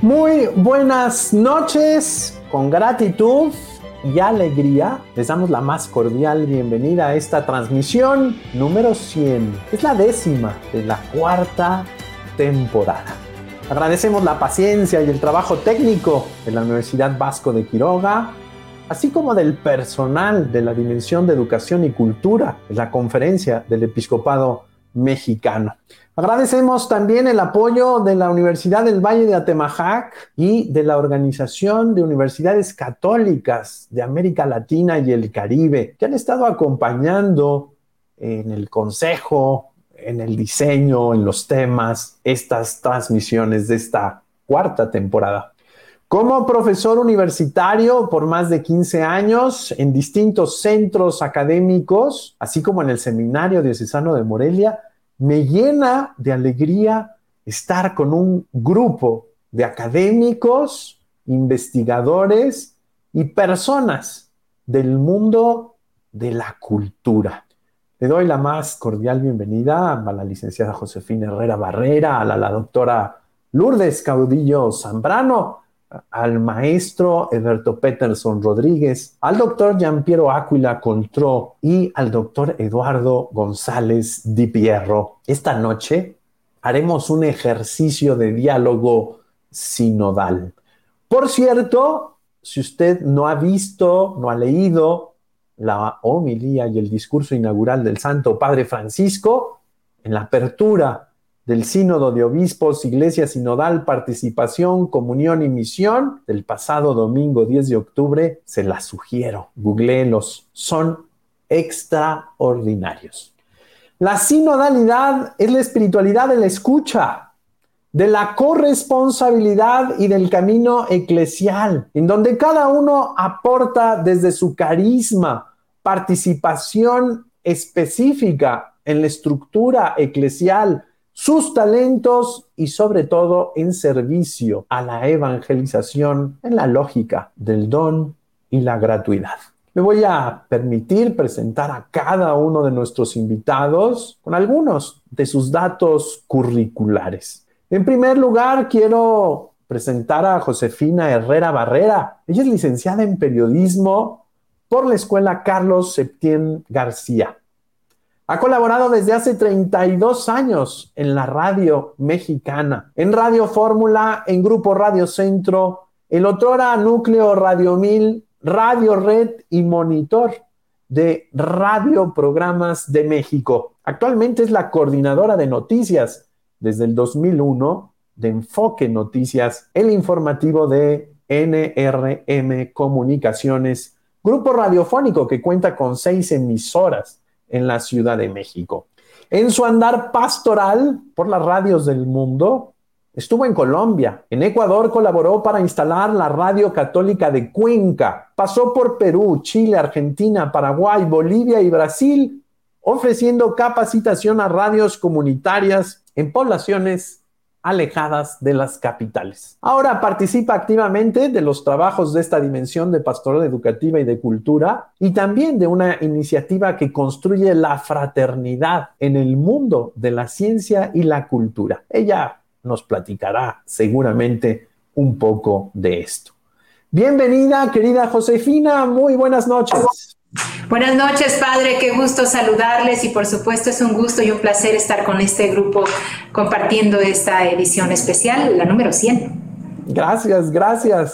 Muy buenas noches, con gratitud y alegría les damos la más cordial bienvenida a esta transmisión número 100. Es la décima de la cuarta temporada. Agradecemos la paciencia y el trabajo técnico de la Universidad Vasco de Quiroga, así como del personal de la Dimensión de Educación y Cultura de la Conferencia del Episcopado Mexicano. Agradecemos también el apoyo de la Universidad del Valle de Atemajac y de la Organización de Universidades Católicas de América Latina y el Caribe, que han estado acompañando en el consejo, en el diseño, en los temas, estas transmisiones de esta cuarta temporada. Como profesor universitario por más de 15 años en distintos centros académicos, así como en el Seminario Diocesano de Morelia, me llena de alegría estar con un grupo de académicos, investigadores y personas del mundo de la cultura. Le doy la más cordial bienvenida a la licenciada Josefina Herrera Barrera, a la, doctora Lourdes Caudillo Zambrano, al maestro Eberto Peterson Rodríguez, al doctor Giampiero Áquila Contró y al doctor Eduardo González Di Pierro. Esta noche haremos un ejercicio de diálogo sinodal. Por cierto, si usted no ha visto, no ha leído la homilía y el discurso inaugural del Santo Padre Francisco, en la apertura del Sínodo de Obispos, Iglesia Sinodal, Participación, Comunión y Misión del pasado domingo 10 de octubre, se las sugiero, googleenlos, son extraordinarios. La sinodalidad es la espiritualidad de la escucha, de la corresponsabilidad y del camino eclesial, en donde cada uno aporta desde su carisma, participación específica en la estructura eclesial, sus talentos y sobre todo en servicio a la evangelización en la lógica del don y la gratuidad. Me voy a permitir presentar a cada uno de nuestros invitados con algunos de sus datos curriculares. En primer lugar, quiero presentar a Josefina Herrera Barrera. Ella es licenciada en periodismo por la Escuela Carlos Septién García. Ha colaborado desde hace 32 años en la radio mexicana, en Radio Fórmula, en Grupo Radio Centro, el otrora Núcleo Radio 1000, Radio Red y Monitor de Radio Programas de México. Actualmente es la coordinadora de noticias desde el 2001 de Enfoque Noticias, el informativo de NRM Comunicaciones, grupo radiofónico que cuenta con seis emisoras en la Ciudad de México. En su andar pastoral por las radios del mundo, estuvo en Colombia. En Ecuador colaboró para instalar la Radio Católica de Cuenca. Pasó por Perú, Chile, Argentina, Paraguay, Bolivia y Brasil, ofreciendo capacitación a radios comunitarias en poblaciones alejadas de las capitales. Ahora participa activamente de los trabajos de esta dimensión de pastoral educativa y de cultura y también de una iniciativa que construye la fraternidad en el mundo de la ciencia y la cultura. Ella nos platicará seguramente un poco de esto. Bienvenida, querida Josefina, muy buenas noches. Buenas noches, padre. Qué gusto saludarles y por supuesto es un gusto y un placer estar con este grupo compartiendo esta edición especial, la número 100. Gracias, gracias.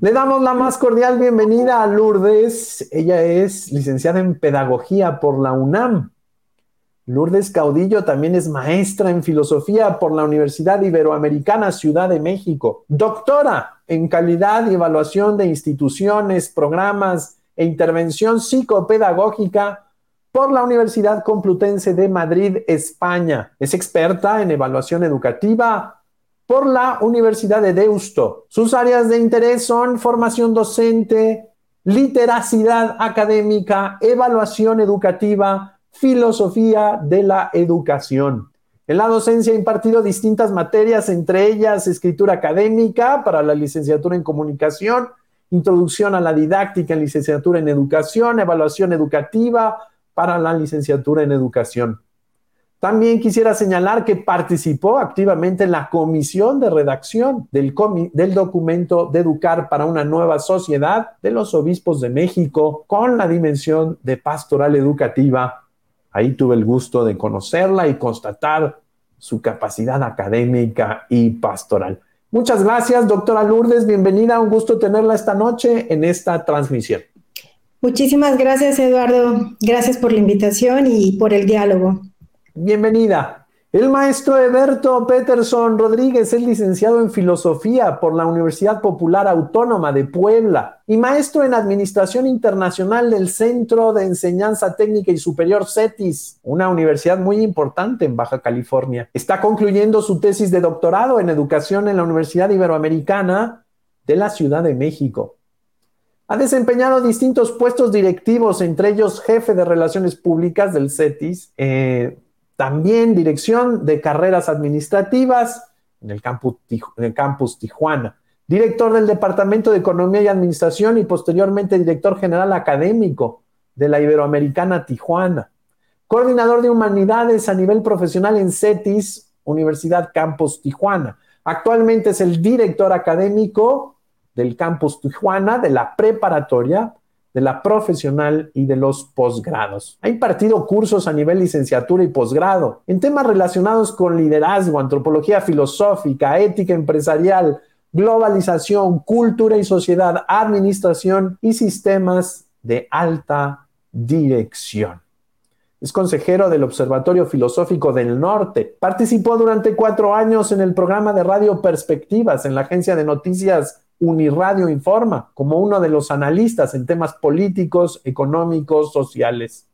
Le damos la más cordial bienvenida a Lourdes. Ella es licenciada en Pedagogía por la UNAM. Lourdes Caudillo también es maestra en Filosofía por la Universidad Iberoamericana Ciudad de México. Doctora en Calidad y Evaluación de Instituciones, Programas e Intervención Psicopedagógica por la Universidad Complutense de Madrid, España. Es experta en evaluación educativa por la Universidad de Deusto. Sus áreas de interés son formación docente, literacidad académica, evaluación educativa, filosofía de la educación. En la docencia ha impartido distintas materias, entre ellas escritura académica para la licenciatura en comunicación, introducción a la didáctica en licenciatura en educación, evaluación educativa para la licenciatura en educación. También quisiera señalar que participó activamente en la comisión de redacción del, del, documento de Educar para una nueva sociedad de los obispos de México con la dimensión de pastoral educativa. Ahí tuve el gusto de conocerla y constatar su capacidad académica y pastoral. Muchas gracias, doctora Lourdes. Bienvenida. Un gusto tenerla esta noche en esta transmisión. Muchísimas gracias, Eduardo. Gracias por la invitación y por el diálogo. Bienvenida. El maestro Eberto Peterson Rodríguez es licenciado en Filosofía por la Universidad Popular Autónoma de Puebla y maestro en Administración Internacional del Centro de Enseñanza Técnica y Superior CETIS, una universidad muy importante en Baja California. Está concluyendo su tesis de doctorado en Educación en la Universidad Iberoamericana de la Ciudad de México. Ha desempeñado distintos puestos directivos, entre ellos jefe de Relaciones Públicas del CETIS, eh, también dirección de carreras administrativas en el, campus, campus Tijuana. Director del Departamento de Economía y Administración y posteriormente director general académico de la Iberoamericana Tijuana. Coordinador de Humanidades a nivel profesional en CETIS, Universidad Campus Tijuana. Actualmente es el director académico del Campus Tijuana de la preparatoria de la profesional y de los posgrados. Ha impartido cursos a nivel licenciatura y posgrado en temas relacionados con liderazgo, antropología filosófica, ética empresarial, globalización, cultura y sociedad, administración y sistemas de alta dirección. Es consejero del Observatorio Filosófico del Norte. Participó durante cuatro años en el programa de radio Perspectivas en la agencia de noticias Uniradio Informa como uno de los analistas en temas políticos, económicos, sociales.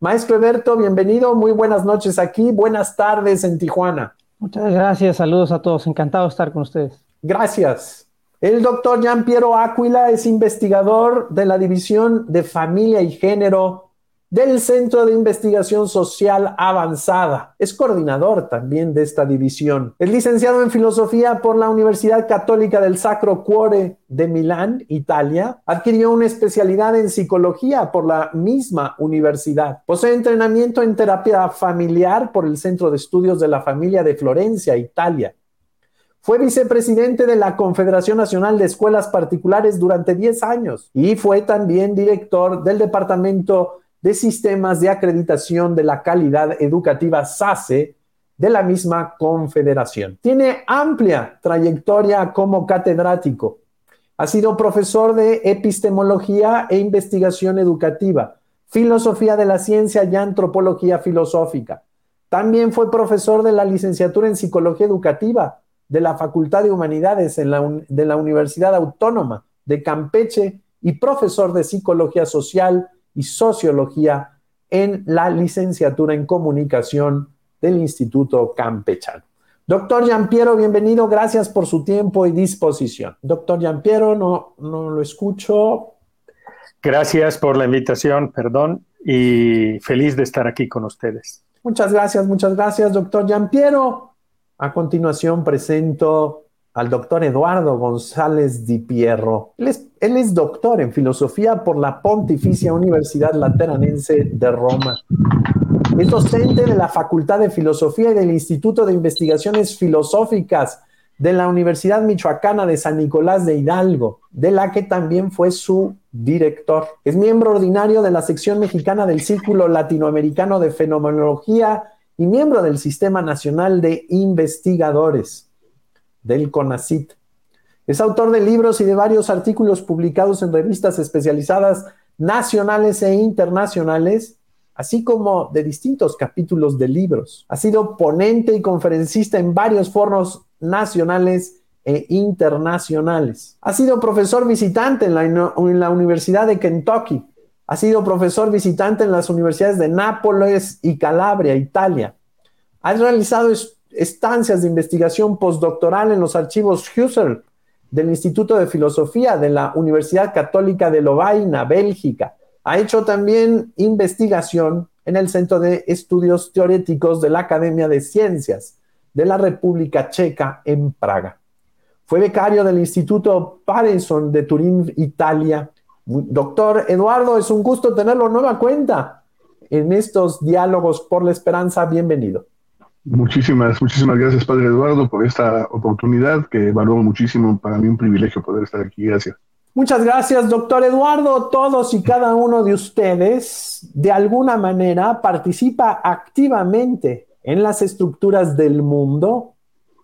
Maestro Eberto, bienvenido, muy buenas noches aquí, buenas tardes en Tijuana. Muchas gracias, saludos a todos, encantado de estar con ustedes. Gracias. El doctor Jean Piero Áquila es investigador de la División de Familia y Género del Centro de Investigación Social Avanzada. Es coordinador también de esta división. Es licenciado en Filosofía por la Universidad Católica del Sacro Cuore de Milán, Italia. Adquirió una especialidad en Psicología por la misma universidad. Posee entrenamiento en terapia familiar por el Centro de Estudios de la Familia de Florencia, Italia. Fue vicepresidente de la Confederación Nacional de Escuelas Particulares durante 10 años y fue también director del Departamento de sistemas de acreditación de la calidad educativa SACE de la misma confederación. Tiene amplia trayectoria como catedrático. Ha sido profesor de epistemología e investigación educativa, filosofía de la ciencia y antropología filosófica. También fue profesor de la licenciatura en psicología educativa de la Facultad de Humanidades de la Universidad Autónoma de Campeche y profesor de psicología social y Sociología en la licenciatura en Comunicación del Instituto Campechano. Doctor Giampiero, bienvenido, gracias por su tiempo y disposición. Doctor Giampiero, no, no lo escucho. Gracias por la invitación, perdón, y feliz de estar aquí con ustedes. Muchas gracias, muchas gracias, doctor Giampiero. A continuación presento al doctor Eduardo González Di Pierro. Él es, doctor en filosofía por la Pontificia Universidad Lateranense de Roma. Es docente de la Facultad de Filosofía y del Instituto de Investigaciones Filosóficas de la Universidad Michoacana de San Nicolás de Hidalgo, de la que también fue su director. Es miembro ordinario de la sección mexicana del Círculo Latinoamericano de Fenomenología y miembro del Sistema Nacional de Investigadores del CONACIT. Es autor de libros y de varios artículos publicados en revistas especializadas nacionales e internacionales, así como de distintos capítulos de libros. Ha sido ponente y conferencista en varios foros nacionales e internacionales. Ha sido profesor visitante en la, Universidad de Kentucky. Ha sido profesor visitante en las universidades de Nápoles y Calabria, Italia. Ha realizado estudios estancias de investigación postdoctoral en los archivos Husserl del Instituto de Filosofía de la Universidad Católica de Lovaina, Bélgica. Ha hecho también investigación en el Centro de Estudios Teoréticos de la Academia de Ciencias de la República Checa en Praga. Fue becario del Instituto Parenson de Turín, Italia. Doctor Eduardo, es un gusto tenerlo nueva cuenta en estos diálogos por la esperanza. Bienvenido. Muchísimas, muchísimas gracias, Padre Eduardo, por esta oportunidad que valoro muchísimo. Para mí un privilegio poder estar aquí. Gracias. Muchas gracias, doctor Eduardo. Todos y cada uno de ustedes, de alguna manera, participa activamente en las estructuras del mundo,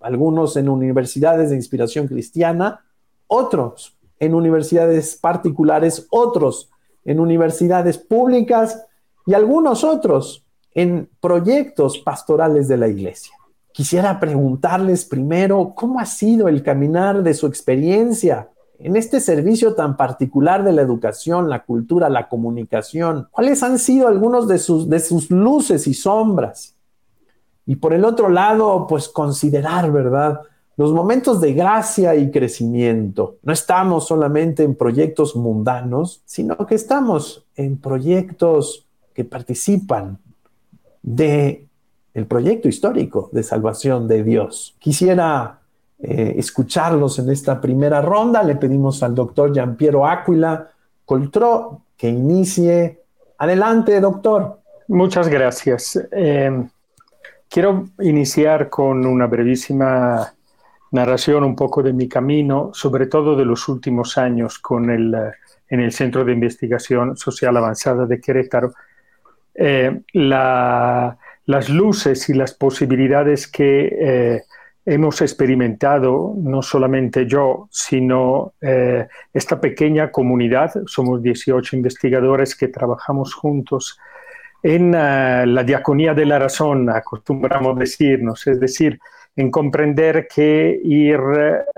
algunos en universidades de inspiración cristiana, otros en universidades particulares, otros en universidades públicas y algunos otros en proyectos pastorales de la iglesia. Quisiera preguntarles primero cómo ha sido el caminar de su experiencia en este servicio tan particular de la educación, la cultura, la comunicación, ¿cuáles han sido algunos de sus, de sus luces y sombras? Y por el otro lado, pues considerar, ¿verdad? Los momentos de gracia y crecimiento. No estamos solamente en proyectos mundanos, sino que estamos en proyectos que participan de el proyecto histórico de salvación de Dios. Quisiera eh, escucharlos en esta primera ronda. Le pedimos al doctor Giampiero Aquila Coltró que inicie. Adelante, doctor. Muchas gracias. Eh, quiero iniciar con una brevísima narración un poco de mi camino, sobre todo de los últimos años con el, en el Centro de Investigación Social Avanzada de Querétaro. Eh, las luces y las posibilidades que hemos experimentado, no solamente yo, sino eh, esta pequeña comunidad, somos 18 investigadores que trabajamos juntos en eh, la diaconía de la razón, acostumbramos decirnos, es decir, en comprender que ir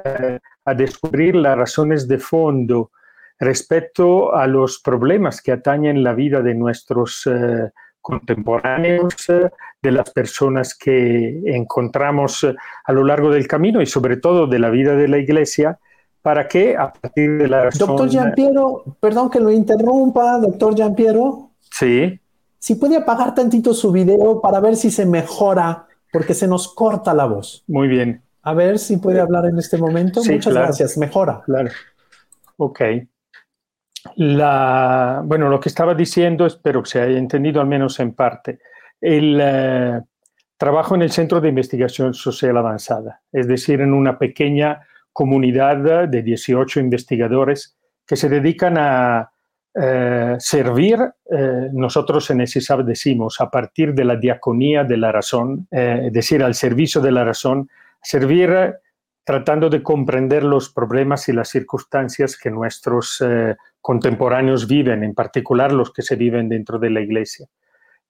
eh, a descubrir las razones de fondo respecto a los problemas que atañen la vida de nuestros contemporáneos, de las personas que encontramos eh, a lo largo del camino y sobre todo de la vida de la iglesia, para que a partir de la razón... Doctor Giampiero, perdón que lo interrumpa, doctor Giampiero. Sí. Si puede apagar tantito su video para ver si se mejora, porque se nos corta la voz. Muy bien. A ver si puede hablar en este momento. Muchas gracias. Mejora. Claro. Ok. Bueno, lo que estaba diciendo, espero que se haya entendido al menos en parte. El eh, trabajo en el Centro de Investigación Social Avanzada, es decir, en una pequeña comunidad de 18 investigadores que se dedican a eh, servir, eh, nosotros en ESISAB decimos, a partir de la diaconía de la razón, es decir, al servicio de la razón, servir tratando de comprender los problemas y las circunstancias que nuestros contemporáneos viven, en particular los que se viven dentro de la iglesia.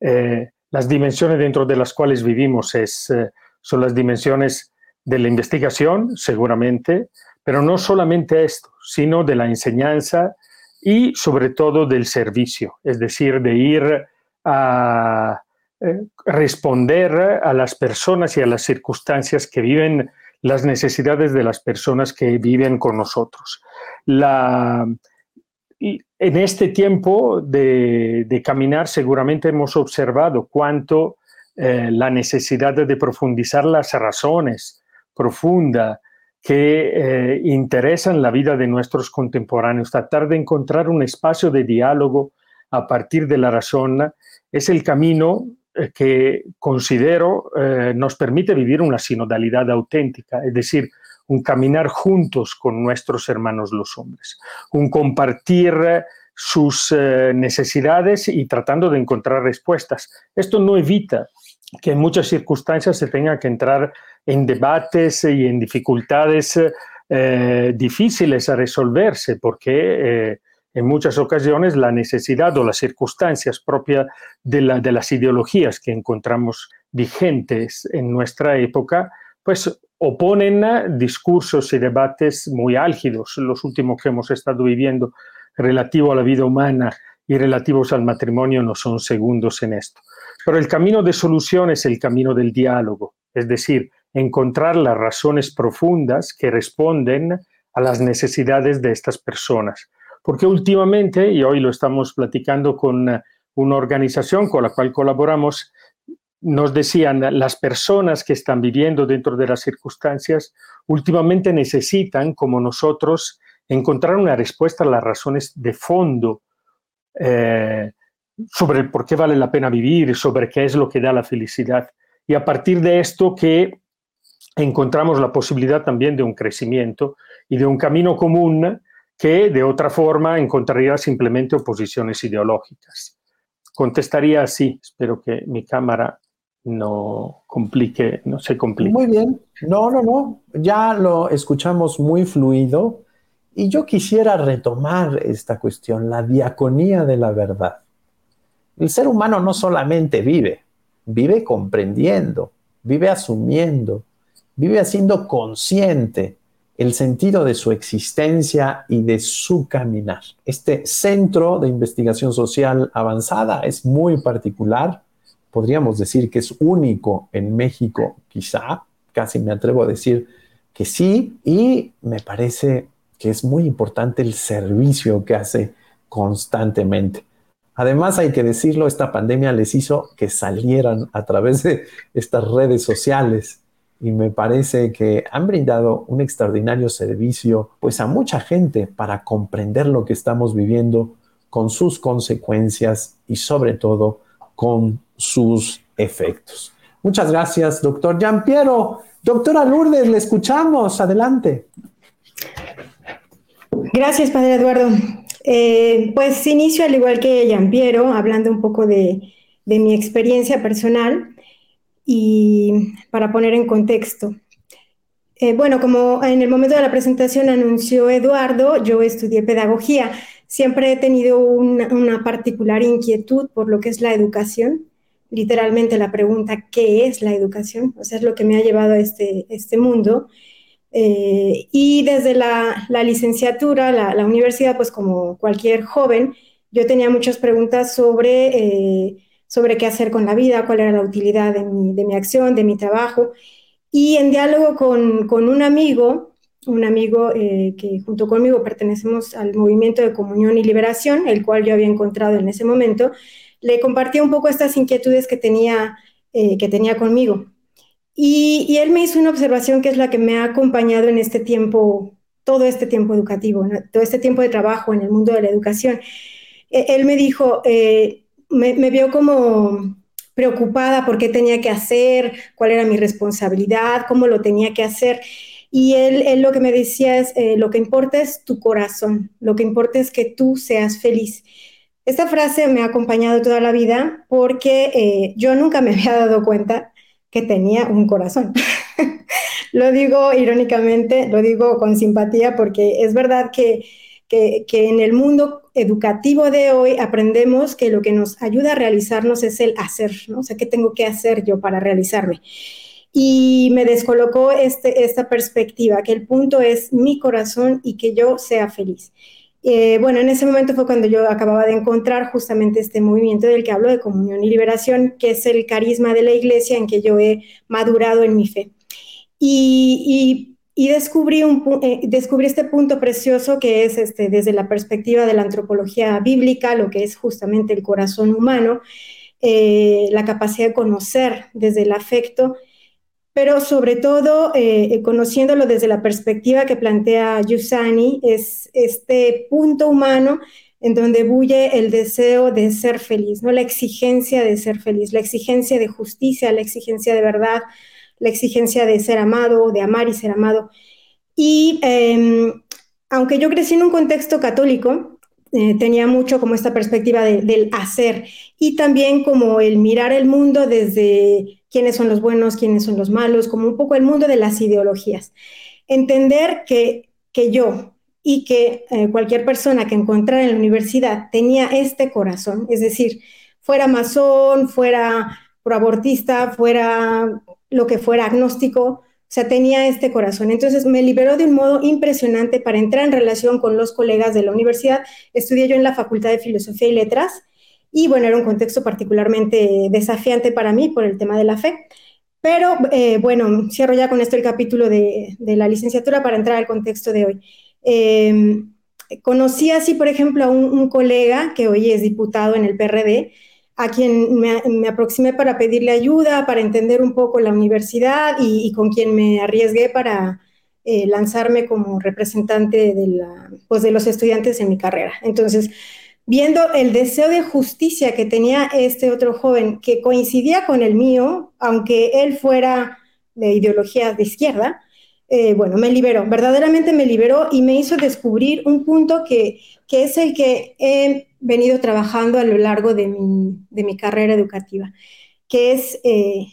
Eh, las dimensiones dentro de las cuales vivimos es, eh, son las dimensiones de la investigación, seguramente, pero no solamente esto, sino de la enseñanza y sobre todo del servicio, es decir, de ir a eh, responder a las personas y a las circunstancias que viven las necesidades de las personas que viven con nosotros. En este tiempo de, caminar seguramente hemos observado cuánto eh, la necesidad de profundizar las razones profundas que eh, interesan la vida de nuestros contemporáneos, tratar de encontrar un espacio de diálogo a partir de la razón, es el camino que considero nos permite vivir una sinodalidad auténtica, es decir, un caminar juntos con nuestros hermanos los hombres, un compartir sus eh, necesidades y tratando de encontrar respuestas. Esto no evita que en muchas circunstancias se tenga que entrar en debates y en dificultades eh, difíciles a resolverse, porque eh, en muchas ocasiones la necesidad o las circunstancias propias de, las ideologías que encontramos vigentes en nuestra época, pues oponen discursos y debates muy álgidos, los últimos que hemos estado viviendo relativo a la vida humana y relativos al matrimonio no son segundos en esto. Pero el camino de solución es el camino del diálogo, es decir, encontrar las razones profundas que responden a las necesidades de estas personas. Porque últimamente, y hoy lo estamos platicando con una organización con la cual colaboramos, nos decían, las personas que están viviendo dentro de las circunstancias últimamente necesitan, como nosotros, encontrar una respuesta a las razones de fondo eh, sobre por qué vale la pena vivir, sobre qué es lo que da la felicidad. y a partir de esto que encontramos la posibilidad también de un crecimiento y de un camino común que de otra forma encontraría simplemente oposiciones ideológicas. Contestaría así, espero que mi cámara no complique, no se complique. Muy bien, no, no, no, ya lo escuchamos muy fluido y yo quisiera retomar esta cuestión, la diaconía de la verdad. El ser humano no solamente vive, vive comprendiendo, vive asumiendo, vive haciendo consciente el sentido de su existencia y de su caminar. Este centro de investigación social avanzada es muy particular, podríamos decir que es único en México, quizá, casi me atrevo a decir que sí, y me parece que es muy importante el servicio que hace constantemente. Además, hay que decirlo, esta pandemia les hizo que salieran a través de estas redes sociales y me parece que han brindado un extraordinario servicio pues a mucha gente para comprender lo que estamos viviendo con sus consecuencias y sobre todo con sus efectos. Muchas gracias, doctor Piero. Doctora Lourdes, le escuchamos. Adelante. Gracias, padre Eduardo. Eh, pues inicio al igual que Piero, hablando un poco de mi experiencia personal y para poner en contexto. Eh, bueno, como en el momento de la presentación anunció Eduardo, yo estudié pedagogía. Siempre he tenido una, particular inquietud por lo que es la educación. Literalmente la pregunta, ¿qué es la educación? O sea, es lo que me ha llevado a este, este mundo. Eh, y desde la, licenciatura, la, universidad, pues como cualquier joven, yo tenía muchas preguntas sobre eh, sobre qué hacer con la vida, cuál era la utilidad de mi, acción, de mi trabajo. Y en diálogo con, un amigo, un amigo eh, que junto conmigo pertenecemos al movimiento de comunión y liberación, el cual yo había encontrado en ese momento, le compartí un poco estas inquietudes que tenía, eh, que tenía conmigo. Y, él me hizo una observación que es la que me ha acompañado en este tiempo, todo este tiempo educativo, todo este tiempo de trabajo en el mundo de la educación. E, él me dijo, eh, me, vio como preocupada por qué tenía que hacer, cuál era mi responsabilidad, cómo lo tenía que hacer. Y él, lo que me decía es, eh, lo que importa es tu corazón, lo que importa es que tú seas feliz. Esta frase me ha acompañado toda la vida porque eh, yo nunca me había dado cuenta que tenía un corazón. lo digo irónicamente, lo digo con simpatía porque es verdad que que, en el mundo educativo de hoy aprendemos que lo que nos ayuda a realizarnos es el hacer, ¿no? O sea, ¿qué tengo que hacer yo para realizarme? Y me descolocó este, esta perspectiva, que el punto es mi corazón y que yo sea feliz. Eh, bueno, en ese momento fue cuando yo acababa de encontrar justamente este movimiento del que hablo de comunión y liberación, que es el carisma de la iglesia en que yo he madurado en mi fe. Y, y y eh, descubrí este punto precioso que es este, desde la perspectiva de la antropología bíblica, lo que es justamente el corazón humano, eh, la capacidad de conocer desde el afecto, pero sobre todo eh, conociéndolo desde la perspectiva que plantea Yusani, es este punto humano en donde bulle el deseo de ser feliz, ¿no? la exigencia de ser feliz, la exigencia de justicia, la exigencia de verdad, la exigencia de ser amado, de amar y ser amado. Y em, aunque yo crecí en un contexto católico, eh, tenía mucho como esta perspectiva del hacer y también como el mirar el mundo desde quiénes son los buenos, quiénes son los malos, como un poco el mundo de las ideologías. Entender que, que yo y que eh, cualquier persona que encontrara en la universidad tenía este corazón, es decir, fuera masón, fuera proabortista, fuera lo que fuera agnóstico, o sea, tenía este corazón. Entonces me liberó de un modo impresionante para entrar en relación con los colegas de la universidad. Estudié yo en la Facultad de Filosofía y Letras y bueno, era un contexto particularmente desafiante para mí por el tema de la fe. Pero eh, bueno, cierro ya con esto el capítulo de, la licenciatura para entrar al contexto de hoy. Em, conocí así, por ejemplo, a un, colega que hoy es diputado en el PRD, a quien me, aproximé para pedirle ayuda, para entender un poco la universidad y, con quien me arriesgué para eh, lanzarme como representante de, la, pues de los estudiantes en mi carrera. Entonces, viendo el deseo de justicia que tenía este otro joven, que coincidía con el mío, aunque él fuera de ideología de izquierda, eh, bueno, me liberó, verdaderamente me liberó y me hizo descubrir un punto que, que es el que he venido trabajando a lo largo de mi, de mi carrera educativa, que es eh,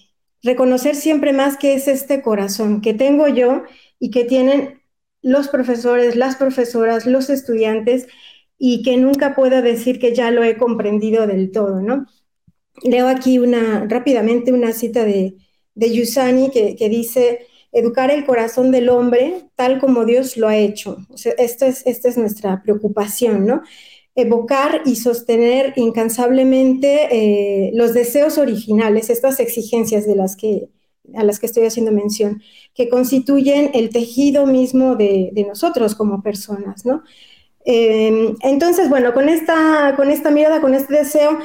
reconocer siempre más que es este corazón que tengo yo y que tienen los profesores, las profesoras, los estudiantes, y que nunca puedo decir que ya lo he comprendido del todo, ¿no? Leo aquí una, rápidamente una cita de, de Yusani que, que dice, educar el corazón del hombre tal como Dios lo ha hecho. O es, esta es nuestra preocupación, ¿no? Evocar y sostener incansablemente eh, los deseos originales, estas exigencias de las que, a las que estoy haciendo mención, que constituyen el tejido mismo de, nosotros como personas, ¿no? Eh, entonces, bueno, con esta, con esta mirada, con este deseo,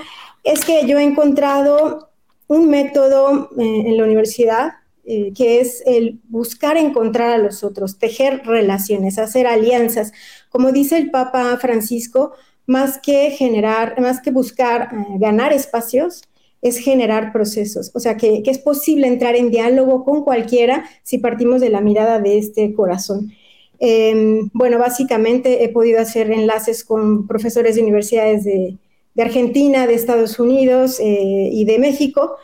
es que yo he encontrado un método eh, en la universidad eh, que es el buscar encontrar a los otros, tejer relaciones, hacer alianzas. Como dice el Papa Francisco, más que generar, más que buscar eh, ganar espacios, es generar procesos. O sea, que, que, es posible entrar en diálogo con cualquiera si partimos de la mirada de este corazón. Eh, bueno, básicamente he podido hacer enlaces con profesores de universidades de, de Argentina, de Estados Unidos eh, y de México,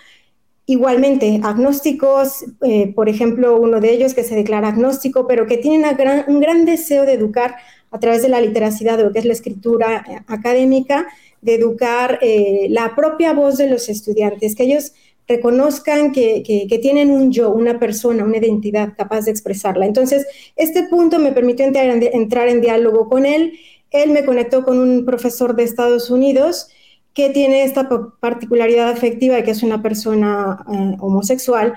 Igualmente, agnósticos, eh, por ejemplo, uno de ellos que se declara agnóstico, pero que tiene un gran deseo de educar a través de la literacidad, de lo que es la escritura eh, académica, de educar eh, la propia voz de los estudiantes, que ellos reconozcan que, que, tienen un yo, una persona, una identidad capaz de expresarla. Entonces, este punto me permitió entrar en, entrar en diálogo con él. Él me conectó con un profesor de Estados Unidos que tiene esta particularidad afectiva de que es una persona eh, homosexual,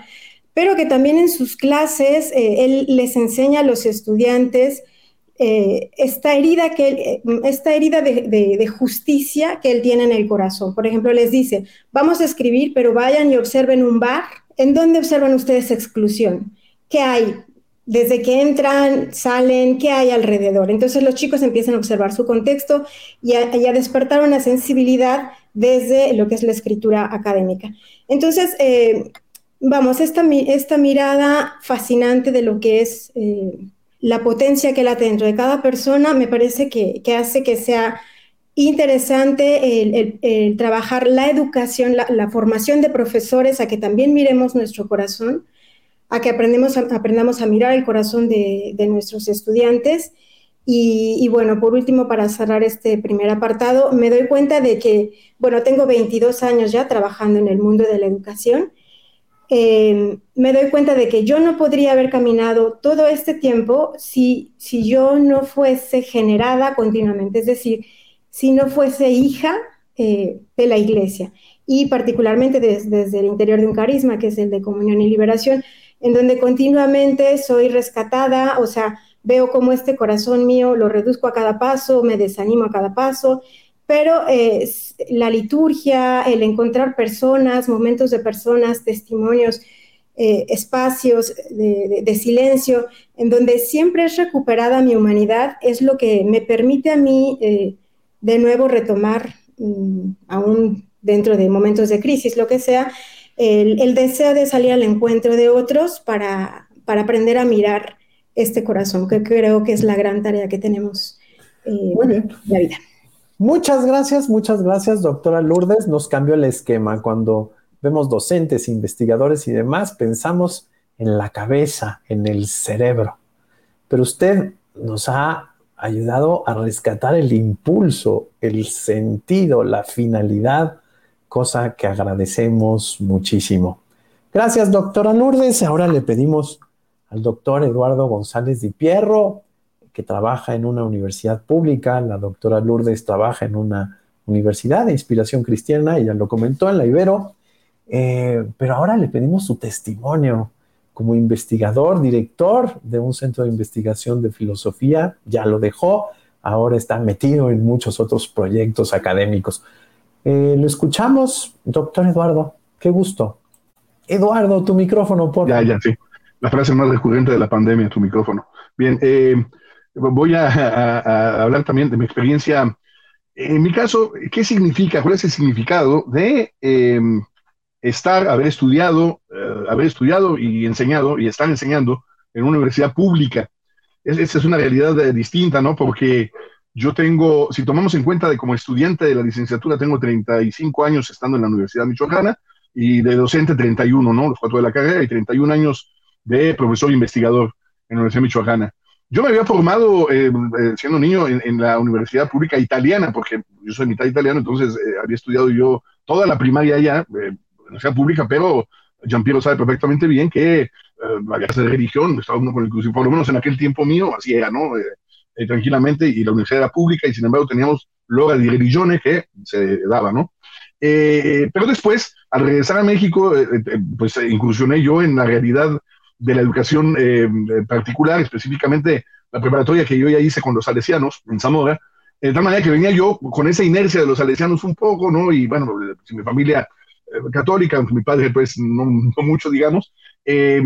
pero que también en sus clases él les enseña a los estudiantes eh, esta herida, que esta herida de, justicia que él tiene en el corazón. Por ejemplo, les dice, vamos a escribir, pero vayan y observen un bar. ¿En dónde observan ustedes exclusión? ¿Qué hay? desde que entran, salen, qué hay alrededor. Entonces los chicos empiezan a observar su contexto y a, y a despertar una sensibilidad desde lo que es la escritura académica. Entonces, eh, vamos, esta, esta, mirada fascinante de lo que es eh, la potencia que late dentro de cada persona me parece que, que hace que sea interesante el, trabajar la educación, la, la formación de profesores, a que también miremos nuestro corazón a que aprendemos aprendamos a mirar el corazón de, nuestros estudiantes. Y, bueno, por último, para cerrar este primer apartado, me doy cuenta de que, bueno, tengo 22 años ya trabajando en el mundo de la educación. Eh, me doy cuenta de que yo no podría haber caminado todo este tiempo si, si yo no fuese generada continuamente, es decir, si no fuese hija eh, de la iglesia. Y particularmente des, desde el interior de un carisma, que es el de comunión y liberación, en donde continuamente soy rescatada, o sea, veo como este corazón mío lo reduzco a cada paso, me desanimo a cada paso, pero eh, la liturgia, el encontrar personas, momentos de personas, testimonios, eh, espacios de, de, de, silencio, en donde siempre es recuperada mi humanidad, es lo que me permite a mí eh, de nuevo retomar, mmm, aún dentro de momentos de crisis, lo que sea, el, el, deseo de salir al encuentro de otros para, para, aprender a mirar este corazón, que creo que es la gran tarea que tenemos en la vida. Muchas gracias, muchas gracias, doctora Lourdes. Nos cambió el esquema. Cuando vemos docentes, investigadores y demás, pensamos en la cabeza, en el cerebro. Pero usted nos ha ayudado a rescatar el impulso, el sentido, la finalidad cosa que agradecemos muchísimo. Gracias, doctora Lourdes. Ahora le pedimos al doctor Eduardo González Di Pierro, que trabaja en una universidad pública. La doctora Lourdes trabaja en una universidad de inspiración cristiana, ella lo comentó en la Ibero. Eh, pero ahora le pedimos su testimonio como investigador, director de un centro de investigación de filosofía, ya lo dejó, ahora está metido en muchos otros proyectos académicos. Eh, lo escuchamos, doctor Eduardo. Qué gusto. Eduardo, tu micrófono, por Ya, ya, sí. La frase más recurrente de la pandemia, tu micrófono. Bien, eh, voy a, hablar también de mi experiencia En mi caso, ¿qué significa? ¿Cuál es el significado de em, estar, haber estudiado, eh, haber estudiado y enseñado y estar enseñando en una universidad pública? esa es una realidad eh, distinta, ¿no? Porque yo tengo, si tomamos en cuenta de como estudiante de la licenciatura, tengo 35 años estando en la Universidad Michoacana y de docente 31, ¿no? Los cuatro de la carrera y 31 años de profesor investigador en la Universidad Michoacana. Yo me había formado eh, eh, siendo niño en, la Universidad Pública Italiana, porque yo soy mitad italiano, entonces eh, había estudiado yo toda la primaria allá, en la Universidad Pública, pero Giampiero sabe perfectamente bien que la clase de religión estaba uno con el crucifijo, por lo menos en aquel tiempo mío, así era, ¿no? tranquilamente, y la universidad era pública, y sin embargo teníamos loga de religiones que se daba, ¿no? pero después, al regresar a México, pues incursioné yo en la realidad de la educación eh, particular, específicamente la preparatoria que yo ya hice con los salesianos en Zamora, de tal manera que venía yo con esa inercia de los salesianos un poco, ¿no? Y bueno, mi familia eh, católica, aunque mi padre pues no, mucho, digamos, eh,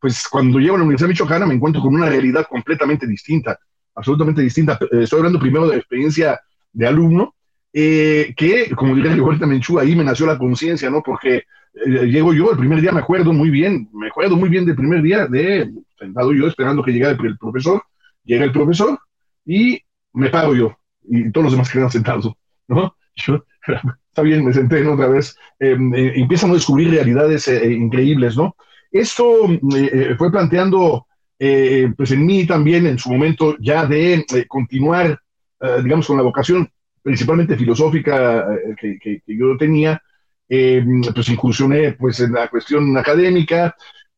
pues cuando llego a la Universidad Michoacana me encuentro con una realidad completamente distinta, absolutamente distinta. Estoy hablando primero de la experiencia de alumno, que, como diría Rigoberta Menchú, ahí me nació la conciencia, ¿no? Porque eh, llego yo, el primer día me acuerdo muy bien, me acuerdo muy bien del primer día de sentado yo esperando que llegara el, profesor, llega el profesor y me paro yo y todos los demás quedan sentados, ¿no? Yo, está bien, me senté otra vez, em, eh, empiezan a descubrir realidades eh, increíbles, ¿no? Esto fue planteando, pues en mí también en su momento ya de continuar, digamos, con la vocación principalmente filosófica que, que, que yo tenía, eh, pues incursioné pues, en la cuestión académica,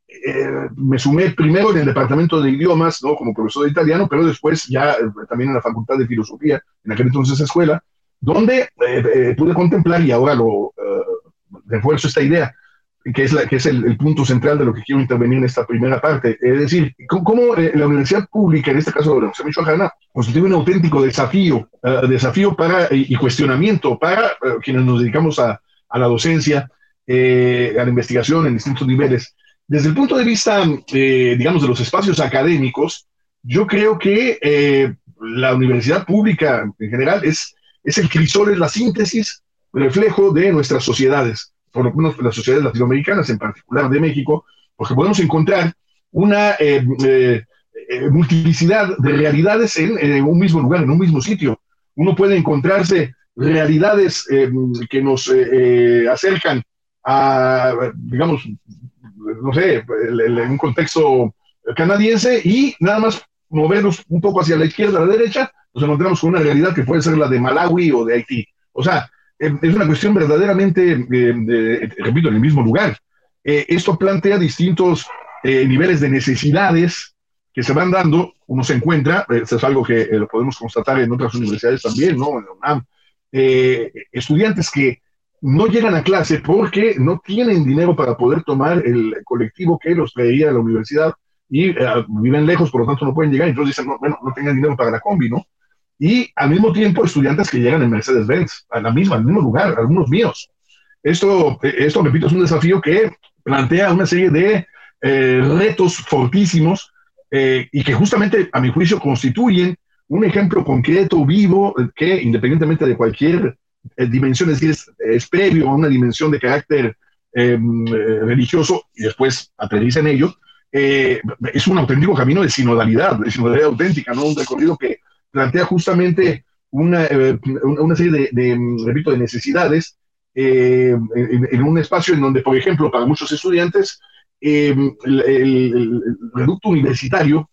eh, me sumé primero en el departamento de idiomas, ¿no? como profesor de italiano, pero después ya eh, también en la facultad de filosofía, en aquel entonces escuela, donde pude contemplar y ahora lo refuerzo esta idea, que es, la, que es el, punto central de lo que quiero intervenir en esta primera parte. Es decir, cómo, la universidad pública, en este caso la Universidad Michoacana, constituye un auténtico desafío, desafío para, y cuestionamiento para quienes nos dedicamos a, a la docencia, eh, a la investigación en distintos niveles. Desde el punto de vista, eh, digamos, de los espacios académicos, yo creo que eh, la universidad pública en general es, es el crisol, es la síntesis, reflejo de nuestras sociedades, por lo menos las sociedades latinoamericanas, en particular de México, porque podemos encontrar una multiplicidad de realidades en, un mismo lugar, en un mismo sitio. Uno puede encontrarse realidades eh, que nos eh, eh, acercan a, digamos, no sé, en un contexto canadiense y nada más movernos un poco hacia la izquierda, a la derecha, nos encontramos con una realidad que puede ser la de Malawi o de Haití. O sea, es una cuestión verdaderamente, repito, en el mismo lugar. esto plantea distintos niveles de necesidades que se van dando. Uno se encuentra, eso es algo que lo podemos constatar en otras universidades también, ¿no? En UNAM, eh, estudiantes que no llegan a clase porque no tienen dinero para poder tomar el colectivo que los traería a la universidad y eh, viven lejos, por lo tanto no pueden llegar, entonces dicen, no, bueno, no tengan dinero para la combi, ¿no? Y al mismo tiempo estudiantes que llegan en Mercedes-Benz, a la misma, al mismo lugar, algunos míos. Esto, eh, esto, repito, es un desafío que plantea una serie de retos fortísimos y que justamente, a mi juicio, constituyen un ejemplo concreto, vivo, que independientemente de cualquier eh, dimensión, es decir, es, previo a una dimensión de carácter em, eh, religioso y después aterriza en ello, eh, es un auténtico camino de sinodalidad, de sinodalidad auténtica, ¿no? Un recorrido que plantea justamente una, una serie de, repito, de necesidades en, en, un espacio en donde, por ejemplo, para muchos estudiantes, em, el, reducto universitario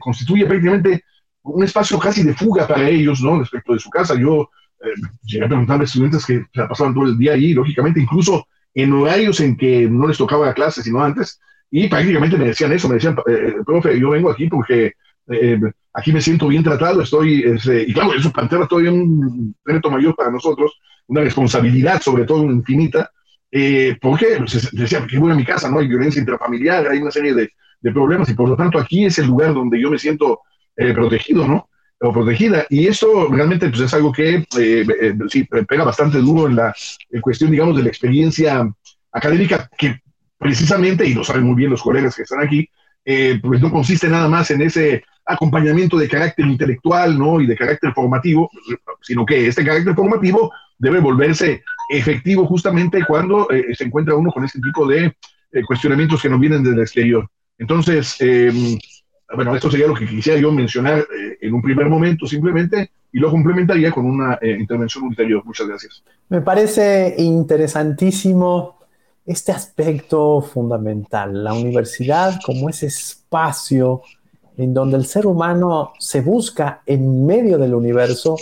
constituye prácticamente un espacio casi de fuga para ellos, ¿no? Respecto de su casa. Yo eh, llegué a preguntarle a estudiantes que se pasaban todo el día ahí, lógicamente, incluso en horarios en que no les tocaba la clase, sino antes, y prácticamente me decían eso, me decían, eh, profe, yo vengo aquí porque eh, aquí me siento bien tratado, estoy, este, y claro, eso plantea todavía un reto mayor para nosotros, una responsabilidad sobre todo infinita, porque se decía, porque voy a mi casa, ¿no? Hay violencia intrafamiliar, hay una serie de, de problemas, y por lo tanto aquí es el lugar donde yo me siento eh, protegido, ¿no? O protegida. Y eso realmente pues, es algo que eh, eh, sí, pega bastante duro en la cuestión, digamos, de la experiencia académica, que precisamente, y lo saben muy bien los colegas que están aquí, eh, pues no consiste nada más en ese acompañamiento de carácter intelectual ¿no? y de carácter formativo, sino que este carácter formativo debe volverse efectivo justamente cuando eh, se encuentra uno con este tipo de eh, cuestionamientos que nos vienen desde el exterior. Entonces, em, bueno, esto sería lo que quisiera yo mencionar en un primer momento simplemente y lo complementaría con una intervención ulterior. Muchas gracias. Me parece interesantísimo este aspecto fundamental, la universidad como ese espacio en donde el ser humano se busca en medio del universo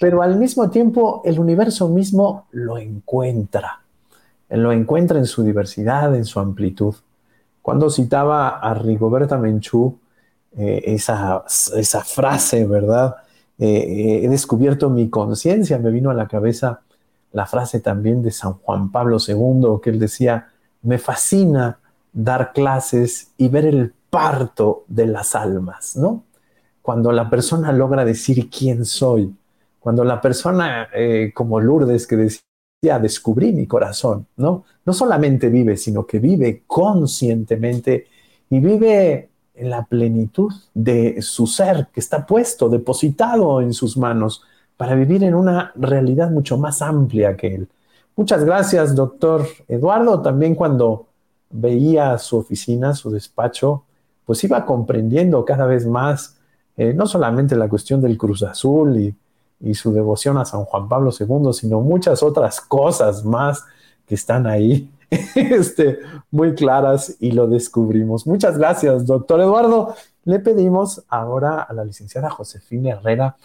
pero al mismo tiempo el universo mismo lo encuentra, lo encuentra en su diversidad, en su amplitud. Cuando citaba a Rigoberta Menchú, eh, esa, esa, frase, ¿verdad? Eh, he descubierto mi conciencia, me vino a la cabeza la frase también de San Juan Pablo II, que él decía, me fascina dar clases y ver el parto de las almas, ¿no? Cuando la persona logra decir quién soy, cuando la persona eh, como Lourdes que decía, descubrí mi corazón, ¿no? No solamente vive, sino que vive conscientemente y vive en la plenitud de su ser que está puesto, depositado en sus manos para vivir en una realidad mucho más amplia que él. Muchas gracias, doctor Eduardo. También cuando veía su oficina, su despacho, pues iba comprendiendo cada vez más eh, no solamente la cuestión del Cruz Azul y y su devoción a San Juan Pablo II, sino muchas otras cosas más que están ahí este, muy claras y lo descubrimos. Muchas gracias, doctor Eduardo. Le pedimos ahora a la licenciada Josefina Herrera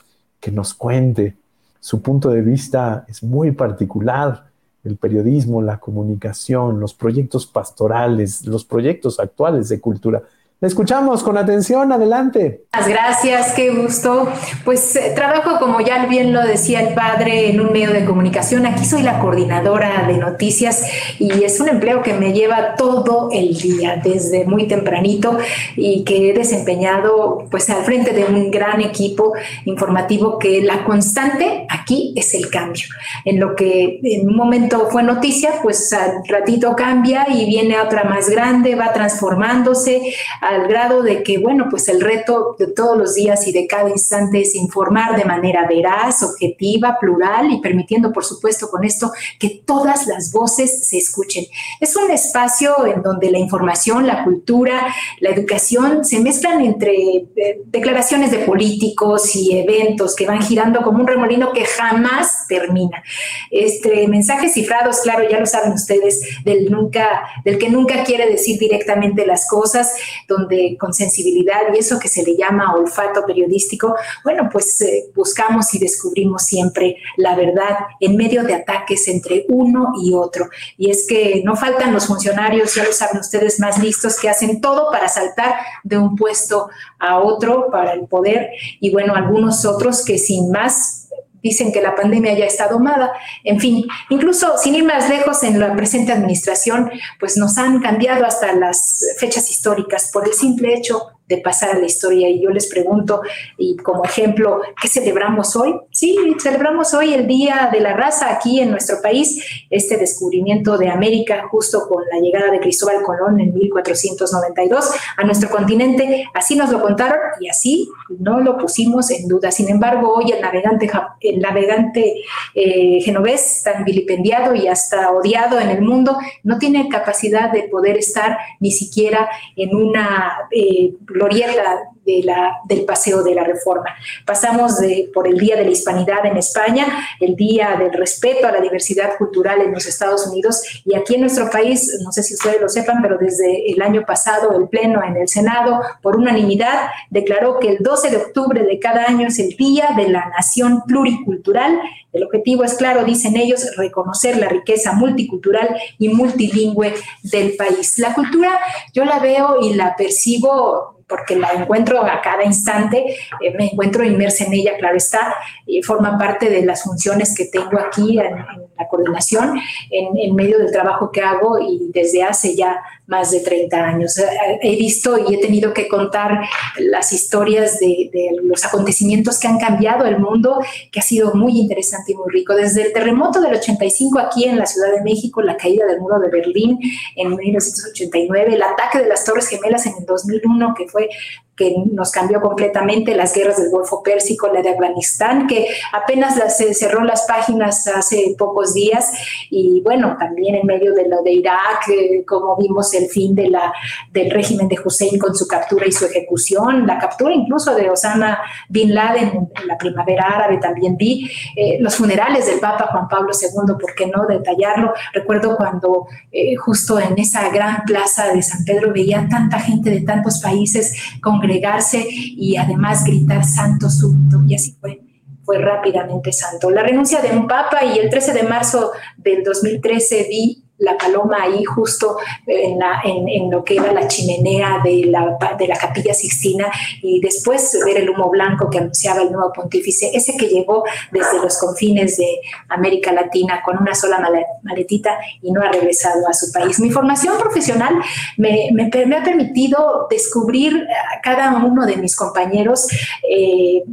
que nos cuente. Su punto de vista es muy particular. El periodismo, la comunicación, los proyectos pastorales, los proyectos actuales de cultura escuchamos con atención, adelante. Gracias, qué gusto. Pues eh, trabajo, como ya bien lo decía el padre, en un medio de comunicación. Aquí soy la coordinadora de noticias y es un empleo que me lleva todo el día, desde muy tempranito y que he desempeñado pues al frente de un gran equipo informativo que la constante aquí es el cambio. En lo que en un momento fue noticia, pues al ratito cambia y viene otra más grande, va transformándose al grado de que, bueno, pues el reto de todos los días y de cada instante es informar de manera veraz, objetiva, plural y permitiendo, por supuesto, con esto que todas las voces se escuchen. Es un espacio en donde la información, la cultura, la educación se mezclan entre eh, declaraciones de políticos y eventos que van girando como un remolino que jamás termina. Este, mensajes cifrados, claro, ya lo saben ustedes, del, nunca, del que nunca quiere decir directamente las cosas, donde con sensibilidad y eso que se le llama olfato periodístico, bueno, pues eh, buscamos y descubrimos siempre la verdad en medio de ataques entre uno y otro. Y es que no faltan los funcionarios, ya lo saben ustedes, más listos que hacen todo para saltar de un puesto a otro para el poder y bueno, algunos otros que sin más dicen que la pandemia ya está domada. En fin, incluso sin ir más lejos, en la presente administración, pues nos han cambiado hasta las fechas históricas por el simple hecho de pasar a la historia. Y yo les pregunto, y como ejemplo, ¿qué celebramos hoy? Sí, celebramos hoy el Día de la Raza aquí en nuestro país, este descubrimiento de América justo con la llegada de Cristóbal Colón en 1492 a nuestro continente. Así nos lo contaron y así no lo pusimos en duda. Sin embargo, hoy el navegante, el navegante eh, genovés, tan vilipendiado y hasta odiado en el mundo, no tiene capacidad de poder estar ni siquiera en una... Eh, glorieta de la, del Paseo de la Reforma. Pasamos de, por el Día de la Hispanidad en España, el Día del Respeto a la Diversidad Cultural en los Estados Unidos y aquí en nuestro país, no sé si ustedes lo sepan, pero desde el año pasado el Pleno en el Senado, por unanimidad, declaró que el 12 de octubre de cada año es el Día de la Nación Pluricultural. El objetivo es claro, dicen ellos, reconocer la riqueza multicultural y multilingüe del país. La cultura yo la veo y la percibo porque la encuentro a cada instante, eh, me encuentro inmersa en ella, claro está, y forma parte de las funciones que tengo aquí en, la la coordinación en, en, medio del trabajo que hago y desde hace ya más de 30 años. He visto y he tenido que contar las historias de, de los acontecimientos que han cambiado el mundo, que ha sido muy interesante y muy rico. Desde el terremoto del 85 aquí en la Ciudad de México, la caída del muro de Berlín en 1989, el ataque de las Torres Gemelas en el 2001, que fue que nos cambió completamente, las guerras del Golfo Pérsico, la de Afganistán, que apenas se cerró las páginas hace pocos días, y bueno, también en medio de lo de Irak, eh, como vimos el fin de la, del régimen de Hussein con su captura y su ejecución, la captura incluso de Osama Bin Laden en la primavera árabe, también vi eh, los funerales del Papa Juan Pablo II, ¿por qué no detallarlo? Recuerdo cuando eh, justo en esa gran plaza de San Pedro veía tanta gente de tantos países con congregarse y además gritar santo súbito. Y así fue, fue rápidamente santo. La renuncia de un papa y el 13 de marzo del 2013 vi la paloma ahí justo en, la, en, lo que era la chimenea de la, de la capilla Sixtina y después ver el humo blanco que anunciaba el nuevo pontífice, ese que llegó desde los confines de América Latina con una sola maletita y no ha regresado a su país. Mi formación profesional me ha permitido descubrir a cada uno de mis compañeros eh,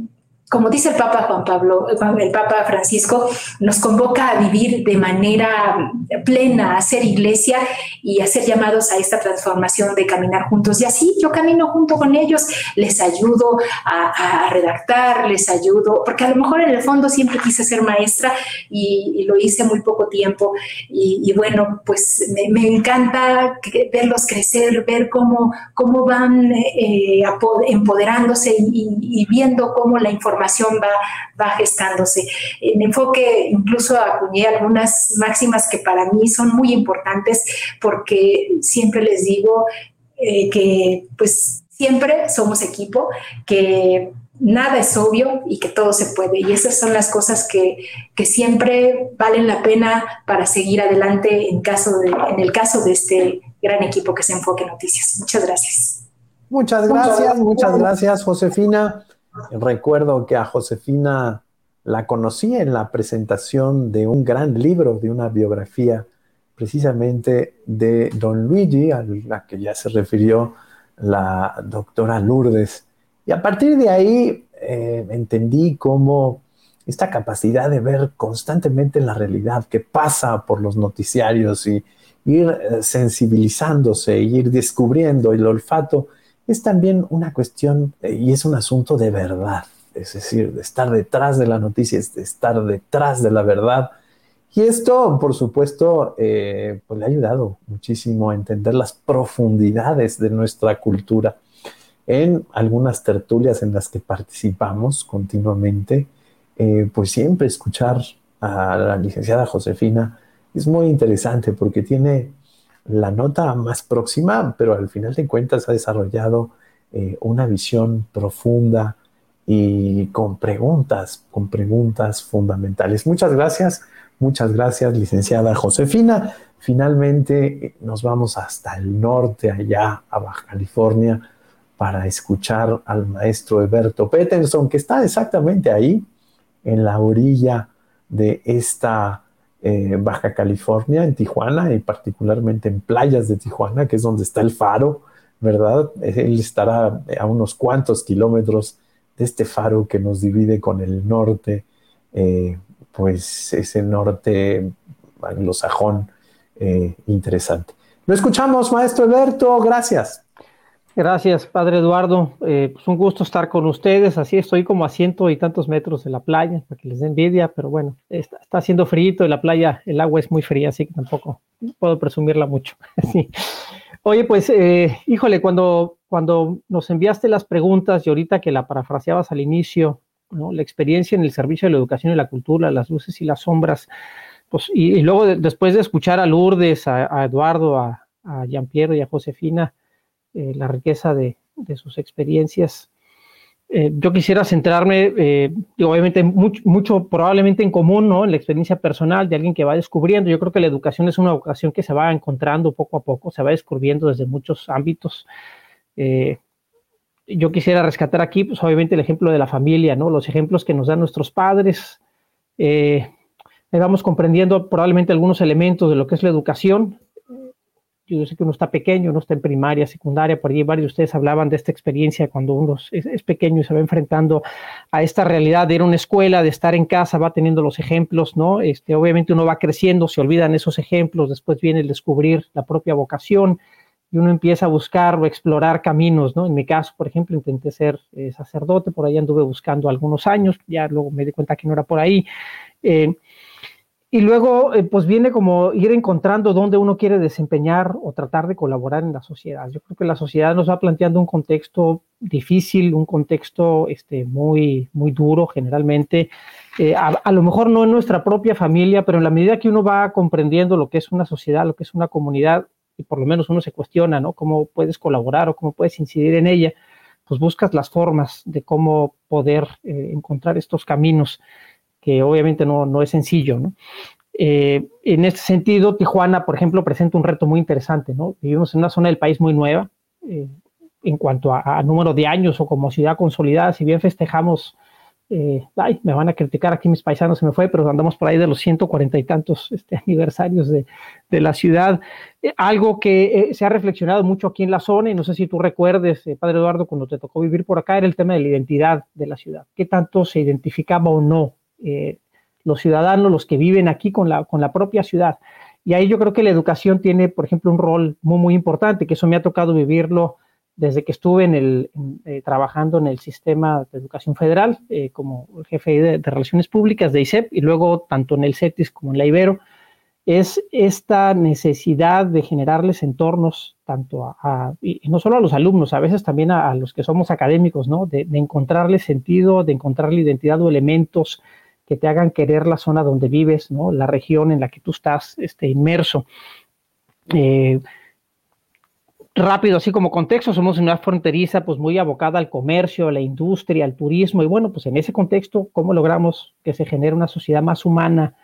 como dice el Papa Juan Pablo, el Papa Francisco, nos convoca a vivir de manera plena, a ser iglesia y a ser llamados a esta transformación de caminar juntos. Y así yo camino junto con ellos, les ayudo a, redactar, les ayudo, porque a lo mejor en el fondo siempre quise ser maestra y, lo hice muy poco tiempo. Y, bueno, pues me, encanta verlos crecer, ver cómo, cómo van eh, empoderándose y viendo cómo la información va, va gestándose. En enfoque incluso acuñé algunas máximas que para mí son muy importantes porque siempre les digo eh, que pues siempre somos equipo, que nada es obvio y que todo se puede. Y esas son las cosas que, que siempre valen la pena para seguir adelante en, caso de, en el caso de este gran equipo que es Enfoque Noticias. Muchas gracias. Muchas gracias, muchas gracias, Josefina. Recuerdo que a Josefina la conocí en la presentación de un gran libro, de una biografía precisamente de Don Luigi, a la que ya se refirió la doctora Lourdes. Y a partir de ahí eh, entendí cómo esta capacidad de ver constantemente la realidad que pasa por los noticiarios y ir eh, sensibilizándose, ir descubriendo el olfato es también una cuestión eh, y es un asunto de verdad, es decir, de estar detrás de la noticia, de estar detrás de la verdad. Y esto, por supuesto, eh, pues le ha ayudado muchísimo a entender las profundidades de nuestra cultura. En algunas tertulias en las que participamos continuamente, eh, pues siempre escuchar a la licenciada Josefina es muy interesante porque tiene la nota más próxima, pero al final de cuentas ha desarrollado eh, una visión profunda y con preguntas, con preguntas fundamentales. Muchas gracias, muchas gracias, licenciada Josefina. Finalmente nos vamos hasta el norte, allá a Baja California, para escuchar al maestro Eberto Peterson, que está exactamente ahí, en la orilla de esta eh, Baja California, en Tijuana y particularmente en playas de Tijuana, que es donde está el faro, ¿verdad? Él estará a unos cuantos kilómetros de este faro que nos divide con el norte, eh, pues ese norte anglosajón eh, interesante. Lo escuchamos, maestro Alberto, gracias. Gracias, padre Eduardo. Eh, pues un gusto estar con ustedes. Así estoy como a ciento y tantos metros de la playa, para que les dé envidia, pero bueno, está, haciendo frío y la playa, el agua es muy fría, así que tampoco puedo presumirla mucho. sí. Oye, pues, eh, híjole, cuando, cuando nos enviaste las preguntas y ahorita que la parafraseabas al inicio, la experiencia en el servicio de la educación y la cultura, las luces y las sombras, pues, y, luego después de escuchar a Lourdes, a, Eduardo, a, a Giampiero y a Josefina, eh, la riqueza de, sus experiencias. Eh, yo quisiera centrarme, eh, obviamente, mucho, probablemente en común, ¿no? En la experiencia personal de alguien que va descubriendo. Yo creo que la educación es una vocación que se va encontrando poco a poco, se va descubriendo desde muchos ámbitos. Yo quisiera rescatar aquí, pues, obviamente, el ejemplo de la familia, ¿no? Los ejemplos que nos dan nuestros padres. vamos comprendiendo probablemente algunos elementos de lo que es la educación. Yo sé que uno está pequeño, uno está en primaria, secundaria, por ahí varios de ustedes hablaban de esta experiencia cuando uno es, pequeño y se va enfrentando a esta realidad de ir a una escuela, de estar en casa, va teniendo los ejemplos, ¿no? Este, obviamente uno va creciendo, se olvidan esos ejemplos, después viene el descubrir la propia vocación, y uno empieza a buscar o explorar caminos, ¿no? En mi caso, por ejemplo, intenté ser eh, sacerdote, por ahí anduve buscando algunos años, ya luego me di cuenta que no era por ahí. Eh, y luego, eh, pues viene como ir encontrando dónde uno quiere desempeñar o tratar de colaborar en la sociedad. Yo creo que la sociedad nos va planteando un contexto difícil, un contexto este, muy, muy duro generalmente. A, a, lo mejor no en nuestra propia familia, pero en la medida que uno va comprendiendo lo que es una sociedad, lo que es una comunidad, y por lo menos uno se cuestiona, ¿no? Cómo puedes colaborar o cómo puedes incidir en ella, pues buscas las formas de cómo poder eh, encontrar estos caminos, que obviamente no, no es sencillo, ¿no? Eh, en este sentido, Tijuana, por ejemplo, presenta un reto muy interesante, ¿no? Vivimos en una zona del país muy nueva eh, en cuanto a, a, número de años o como ciudad consolidada, si bien festejamos eh, ay, me van a criticar aquí mis paisanos, se me fue, pero andamos por ahí de los 140 y tantos este, aniversarios de, de, la ciudad. Eh, algo que eh, se ha reflexionado mucho aquí en la zona, y no sé si tú recuerdes, eh, Padre Eduardo, cuando te tocó vivir por acá, era el tema de la identidad de la ciudad. ¿Qué tanto se identificaba o no eh, los ciudadanos, los que viven aquí con la, con la propia ciudad? Y ahí yo creo que la educación tiene, por ejemplo, un rol muy, muy importante, que eso me ha tocado vivirlo desde que estuve en el, eh, trabajando en el sistema de educación federal eh, como jefe de, relaciones públicas de ISEP y luego tanto en el CETIS como en la Ibero, es esta necesidad de generarles entornos tanto a, y no solo a los alumnos, a veces también a, a los que somos académicos, ¿no? De, de, encontrarles sentido, de encontrarle identidad o elementos que te hagan querer la zona donde vives, ¿no? La región en la que tú estás este, inmerso. Eh, rápido, así como contexto, somos una fronteriza pues muy abocada al comercio, a la industria, al turismo, y bueno, pues en ese contexto, ¿cómo logramos que se genere una sociedad más humana,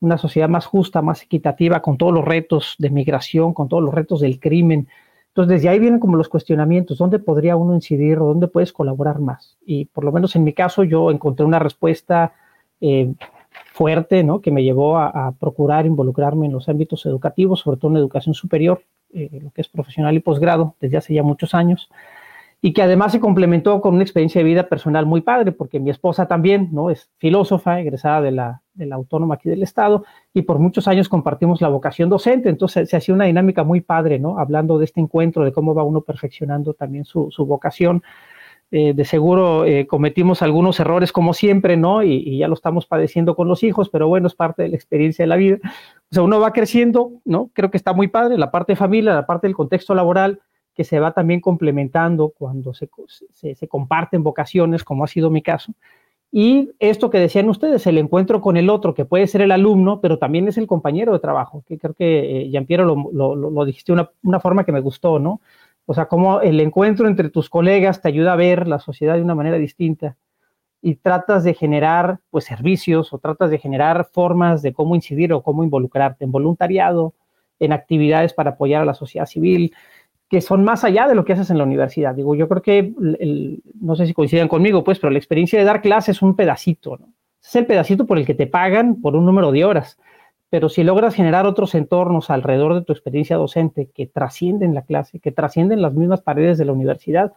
una sociedad más justa, más equitativa, con todos los retos de migración, con todos los retos del crimen? Entonces, desde ahí vienen como los cuestionamientos, ¿dónde podría uno incidir o dónde puedes colaborar más? Y por lo menos en mi caso, yo encontré una respuesta eh, fuerte, ¿no? Que me llevó a, a procurar involucrarme en los ámbitos educativos, sobre todo en educación superior, eh, lo que es profesional y posgrado desde hace ya muchos años y que además se complementó con una experiencia de vida personal muy padre, porque mi esposa también ¿no? es filósofa, egresada de la, de Autónoma aquí del Estado, y por muchos años compartimos la vocación docente, entonces se hacía una dinámica muy padre, ¿no? hablando de este encuentro, de cómo va uno perfeccionando también su, su vocación. Eh, de seguro eh, cometimos algunos errores como siempre, ¿no? Y, ya lo estamos padeciendo con los hijos, pero bueno, es parte de la experiencia de la vida. O sea, uno va creciendo, ¿no? Creo que está muy padre la parte de familia, la parte del contexto laboral, que se va también complementando cuando se, se, se comparten vocaciones, como ha sido mi caso. Y esto que decían ustedes, el encuentro con el otro, que puede ser el alumno, pero también es el compañero de trabajo, que creo que, eh, Jean-Pierre, lo, lo, lo, dijiste de una, una forma que me gustó, ¿no? O sea, cómo el encuentro entre tus colegas te ayuda a ver la sociedad de una manera distinta y tratas de generar pues servicios o tratas de generar formas de cómo incidir o cómo involucrarte en voluntariado, en actividades para apoyar a la sociedad civil, que son más allá de lo que haces en la universidad. Digo, yo creo que, el, no sé si coinciden conmigo, pues, pero la experiencia de dar clases es un pedacito, ¿no? Es el pedacito por el que te pagan por un número de horas pero si logras generar otros entornos alrededor de tu experiencia docente que trascienden la clase, que trascienden las mismas paredes de la universidad,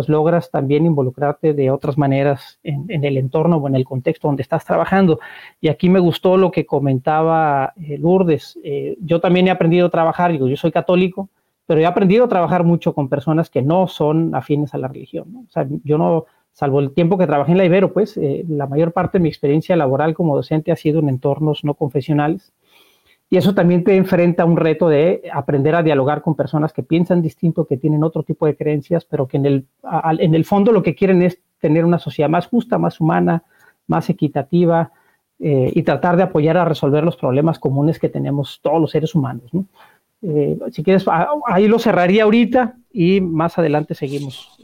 pues logras también involucrarte de otras maneras en, el entorno o en el contexto donde estás trabajando. Y aquí me gustó lo que comentaba eh, Lourdes. Eh, yo también he aprendido a trabajar, digo, yo soy católico, pero he aprendido a trabajar mucho con personas que no son afines a la religión. O sea, yo no, salvo el tiempo que trabajé en la Ibero, pues eh, la mayor parte de mi experiencia laboral como docente ha sido en entornos no confesionales. Y eso también te enfrenta a un reto de aprender a dialogar con personas que piensan distinto, que tienen otro tipo de creencias, pero que en el, a, en el fondo lo que quieren es tener una sociedad más justa, más humana, más equitativa eh, y tratar de apoyar a resolver los problemas comunes que tenemos todos los seres humanos. ¿no? Eh, si quieres, ahí lo cerraría ahorita y más adelante seguimos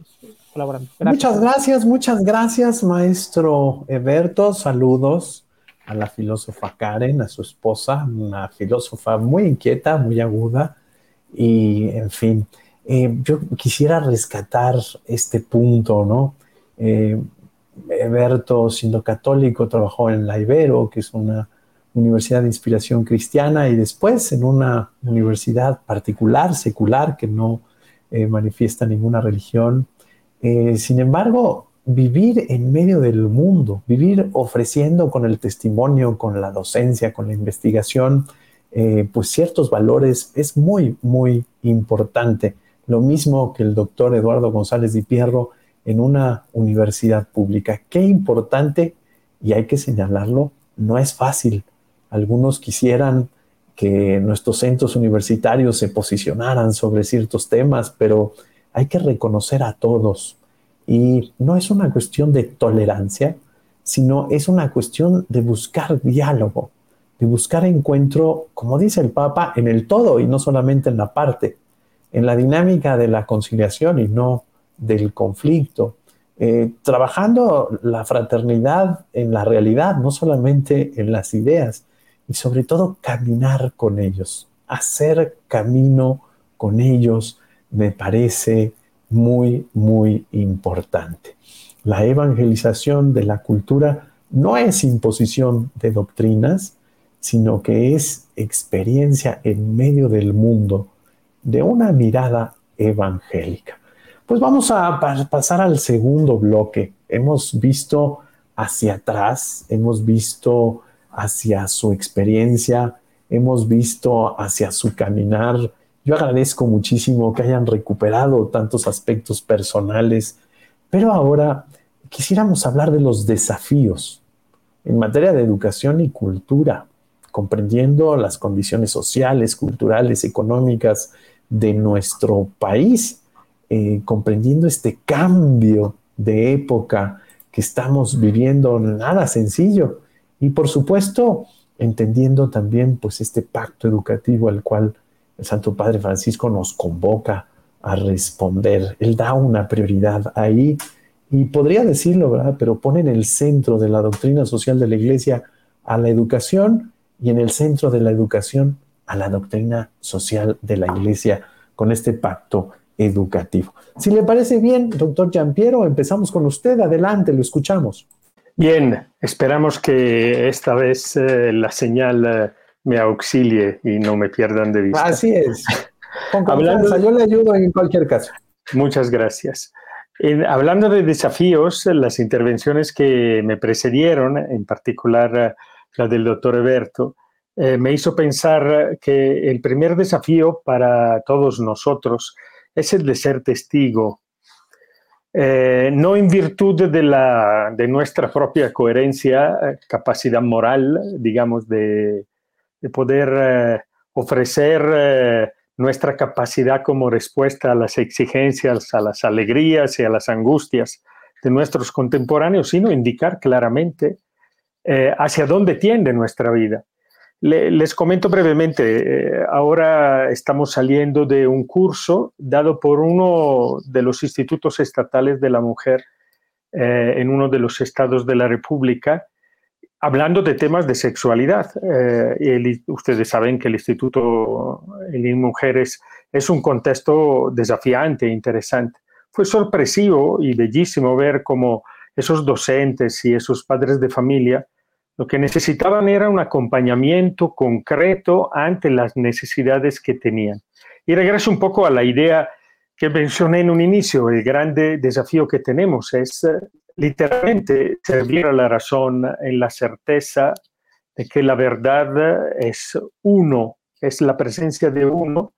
colaborando. Gracias. Muchas gracias, muchas gracias, maestro Eberto. Saludos a la filósofa Karen, a su esposa, una filósofa muy inquieta, muy aguda, y en fin, eh, yo quisiera rescatar este punto, ¿no? Eh, Eberto, siendo católico, trabajó en la Ibero, que es una universidad de inspiración cristiana y después en una universidad particular, secular, que no eh, manifiesta ninguna religión. Eh, sin embargo, vivir en medio del mundo, vivir ofreciendo con el testimonio, con la docencia, con la investigación, eh, pues ciertos valores es muy, muy importante. Lo mismo que el doctor Eduardo González Di Pierro en una universidad pública. Qué importante, y hay que señalarlo, no es fácil. Algunos quisieran que nuestros centros universitarios se posicionaran sobre ciertos temas, pero hay que reconocer a todos. Y no es una cuestión de tolerancia, sino es una cuestión de buscar diálogo, de buscar encuentro, como dice el Papa, en el todo y no solamente en la parte, en la dinámica de la conciliación y no del conflicto, eh, trabajando la fraternidad en la realidad, no solamente en las ideas, y sobre todo caminar con ellos, hacer camino con ellos me parece muy, muy importante. La evangelización de la cultura no es imposición de doctrinas, sino que es experiencia en medio del mundo de una mirada evangélica. Pues vamos a pasar al segundo bloque. Hemos visto hacia atrás, hemos visto hacia su experiencia, hemos visto hacia su caminar. Yo agradezco muchísimo que hayan recuperado tantos aspectos personales, pero ahora quisiéramos hablar de los desafíos en materia de educación y cultura, comprendiendo las condiciones sociales, culturales, económicas de nuestro país, eh, comprendiendo este cambio de época que estamos viviendo, nada sencillo. Y por supuesto, entendiendo también pues este pacto educativo al cual el Santo Padre Francisco nos convoca a responder. Él da una prioridad ahí y podría decirlo, ¿verdad? Pero pone en el centro de la doctrina social de la Iglesia a la educación y en el centro de la educación a la doctrina social de la Iglesia con este pacto educativo. Si le parece bien, doctor Giampiero, empezamos con usted. Adelante, lo escuchamos. Bien, esperamos que esta vez eh, la señal eh, me auxilie y no me pierdan de vista. Así es. Con Hablando, yo le ayudo en cualquier caso. Muchas gracias. hablando de desafíos, las intervenciones que me precedieron, en particular eh, la del doctor Eberto, me hizo pensar que el primer desafío para todos nosotros es el de ser testigo eh, no en virtud de, la, de nuestra propia coherencia, eh, capacidad moral, digamos, de, poder eh, ofrecer nuestra capacidad como respuesta a las exigencias, a las alegrías y a las angustias de nuestros contemporáneos, sino indicar claramente hacia dónde tiende nuestra vida. Les comento brevemente, eh, ahora estamos saliendo de un curso dado por uno de los institutos estatales de la mujer eh, en uno de los estados de la República, hablando de temas de sexualidad. Eh, ustedes saben que el Instituto en Mujeres es un contexto desafiante e interesante. Fue sorpresivo y bellísimo ver cómo esos docentes y esos padres de familia lo que necesitaban era un acompañamiento concreto ante las necesidades que tenían. Y regreso un poco a la idea que mencioné en un inicio, el grande desafío que tenemos es eh, literalmente servir a la razón en la certeza de que la verdad es uno, es la presencia de uno,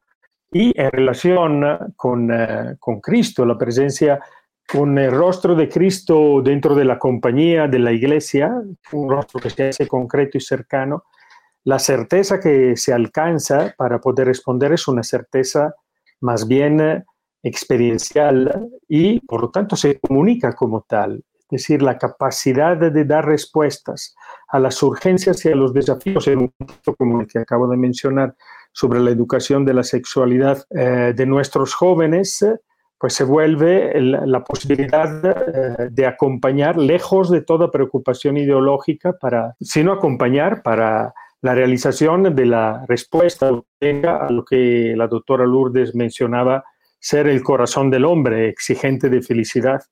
y en relación con, eh, con Cristo, la presencia con el rostro de Cristo dentro de la compañía de la iglesia, un rostro que se hace concreto y cercano, la certeza que se alcanza para poder responder es una certeza más bien experiencial y por lo tanto se comunica como tal. Es decir, la capacidad de dar respuestas a las urgencias y a los desafíos en un contexto como el que acabo de mencionar sobre la educación de la sexualidad eh, de nuestros jóvenes, pues se vuelve la posibilidad eh, de acompañar lejos de toda preocupación ideológica para, sino acompañar para la realización de la respuesta a lo que la doctora Lourdes mencionaba, ser el corazón del hombre, exigente de felicidad,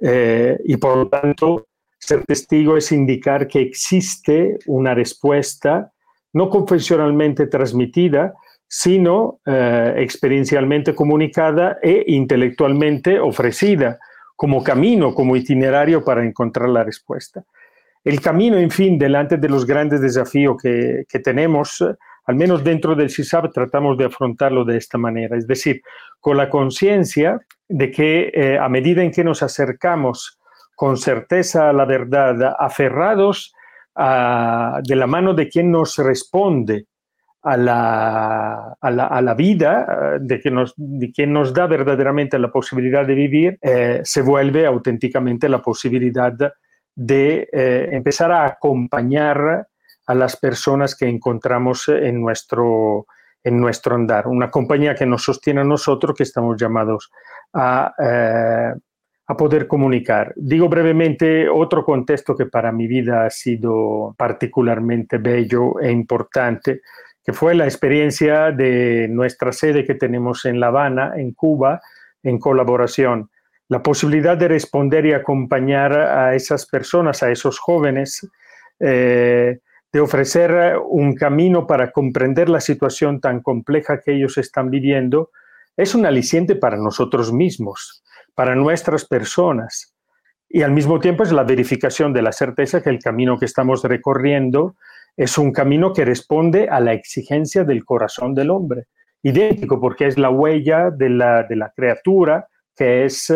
eh, y por lo tanto Ser testigo es indicar que existe una respuesta no confesionalmente transmitida, sino eh, experiencialmente comunicada e intelectualmente ofrecida como camino, como itinerario para encontrar la respuesta. El camino, en fin, delante de los grandes desafíos que, tenemos, al menos dentro del CISAB, tratamos de afrontarlo de esta manera, es decir, con la conciencia de que eh, a medida en que nos acercamos con certeza a la verdad, aferrados de la mano de quien nos responde a la, a la, vida, de, que nos, de quien nos da verdaderamente la posibilidad de vivir, eh, se vuelve auténticamente la posibilidad de eh, empezar a acompañar a las personas que encontramos en nuestro, en nuestro andar. Una compañía que nos sostiene a nosotros, que estamos llamados a, eh, a poder comunicar. Digo brevemente otro contexto que para mi vida ha sido particularmente bello e importante, que fue la experiencia de nuestra sede que tenemos en La Habana, en Cuba, en colaboración. La posibilidad de responder y acompañar a esas personas, a esos jóvenes, eh, de ofrecer un camino para comprender la situación tan compleja que ellos están viviendo, es un aliciente para nosotros mismos para nuestras personas. Y al mismo tiempo es la verificación de la certeza que el camino que estamos recorriendo es un camino que responde a la exigencia del corazón del hombre. Idéntico porque es la huella de la, de la criatura que es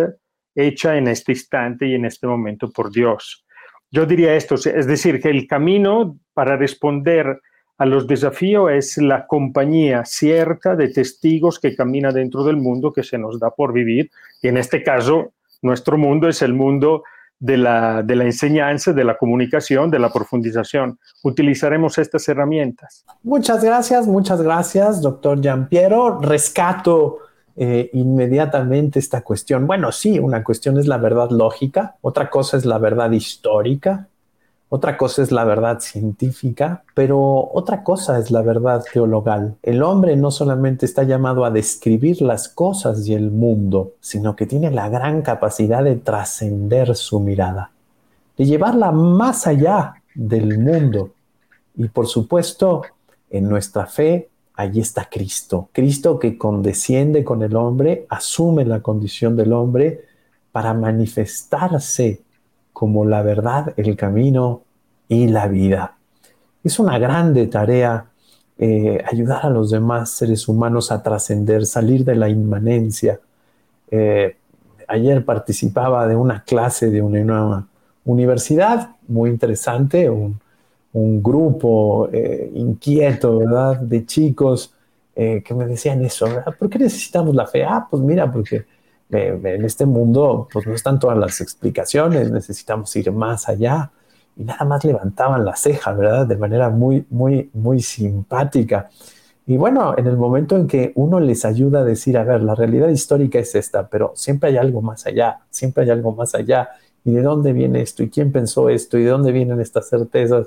hecha en este instante y en este momento por Dios. Yo diría esto, es decir, que el camino para responder a los desafíos es la compañía cierta de testigos que camina dentro del mundo que se nos da por vivir. Y en este caso, nuestro mundo es el mundo de la, de la enseñanza, de la comunicación, de la profundización. Utilizaremos estas herramientas. Muchas gracias, muchas gracias, doctor Giampiero. Rescato eh, inmediatamente esta cuestión. Bueno, sí, una cuestión es la verdad lógica, otra cosa es la verdad histórica, otra cosa es la verdad científica, pero otra cosa es la verdad teologal. El hombre no solamente está llamado a describir las cosas y el mundo, sino que tiene la gran capacidad de trascender su mirada, de llevarla más allá del mundo. Y por supuesto, en nuestra fe, allí está Cristo. Cristo que condesciende con el hombre, asume la condición del hombre para manifestarse como la verdad, el camino y la vida. Es una grande tarea eh, ayudar a los demás seres humanos a trascender, salir de la inmanencia. Eh, ayer participaba de una clase de una, universidad muy interesante, un, grupo eh, inquieto, ¿verdad? De chicos que me decían eso, ¿por qué necesitamos la fe? Ah, pues mira, porque en este mundo pues no están todas las explicaciones, necesitamos ir más allá. Y nada más levantaban la ceja, ¿verdad? De manera muy, muy, muy simpática. Y bueno, en el momento en que uno les ayuda a decir, a ver, la realidad histórica es esta, pero siempre hay algo más allá, siempre hay algo más allá. ¿Y de dónde viene esto? ¿Y quién pensó esto? ¿Y de dónde vienen estas certezas?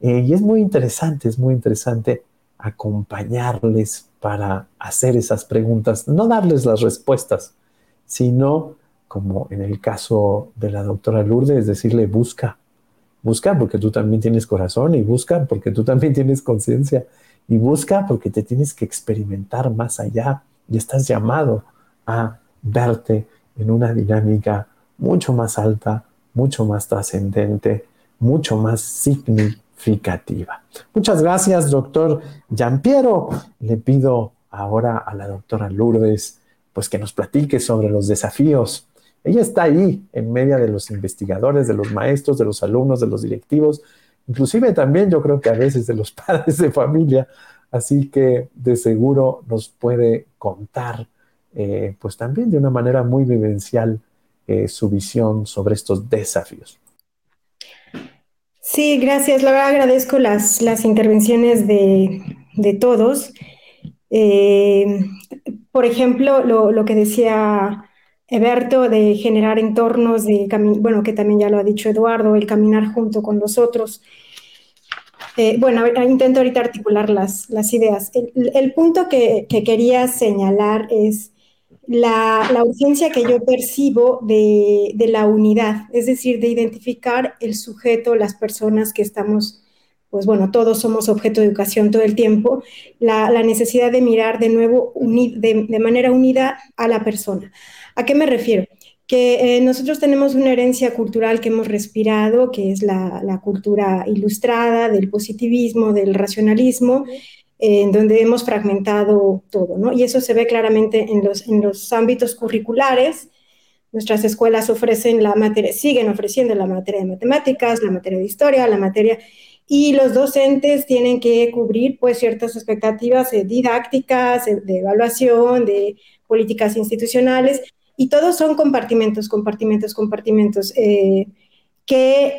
Eh, y es muy interesante, es muy interesante acompañarles para hacer esas preguntas, no darles las respuestas, sino, como en el caso de la doctora Lourdes, decirle, busca, busca porque tú también tienes corazón y busca porque tú también tienes conciencia y busca porque te tienes que experimentar más allá y estás llamado a verte en una dinámica mucho más alta, mucho más trascendente, mucho más Muchas gracias, doctor Giampiero. Le pido ahora a la doctora Lourdes pues que nos platique sobre los desafíos. Ella está ahí en medio de los investigadores, de los maestros, de los alumnos, de los directivos, inclusive también yo creo que a veces de los padres de familia, así que de seguro nos puede contar, eh, pues también de una manera muy vivencial, eh, su visión sobre estos desafíos. Sí, gracias. La agradezco las, las intervenciones de, de todos. Eh, por ejemplo, lo, que decía Eberto de generar entornos de bueno, que también ya lo ha dicho Eduardo, el caminar junto con los otros. Eh, bueno, intento ahorita articular las, las ideas. El, punto que, quería señalar es la, urgencia que yo percibo de, la unidad, es decir, de identificar el sujeto, las personas que estamos, pues bueno, todos somos objeto de educación todo el tiempo, la, necesidad de mirar de nuevo de, manera unida a la persona. ¿A qué me refiero? Que eh, nosotros tenemos una herencia cultural que hemos respirado, que es la, la cultura ilustrada del positivismo, del racionalismo, en donde hemos fragmentado todo, ¿no? Y eso se ve claramente en los, en los ámbitos curriculares. Nuestras escuelas ofrecen la materia, siguen ofreciendo la materia de matemáticas, la materia de historia, la materia y los docentes tienen que cubrir pues ciertas expectativas didácticas, de evaluación, de políticas institucionales y todos son compartimentos, compartimentos, compartimentos eh, que,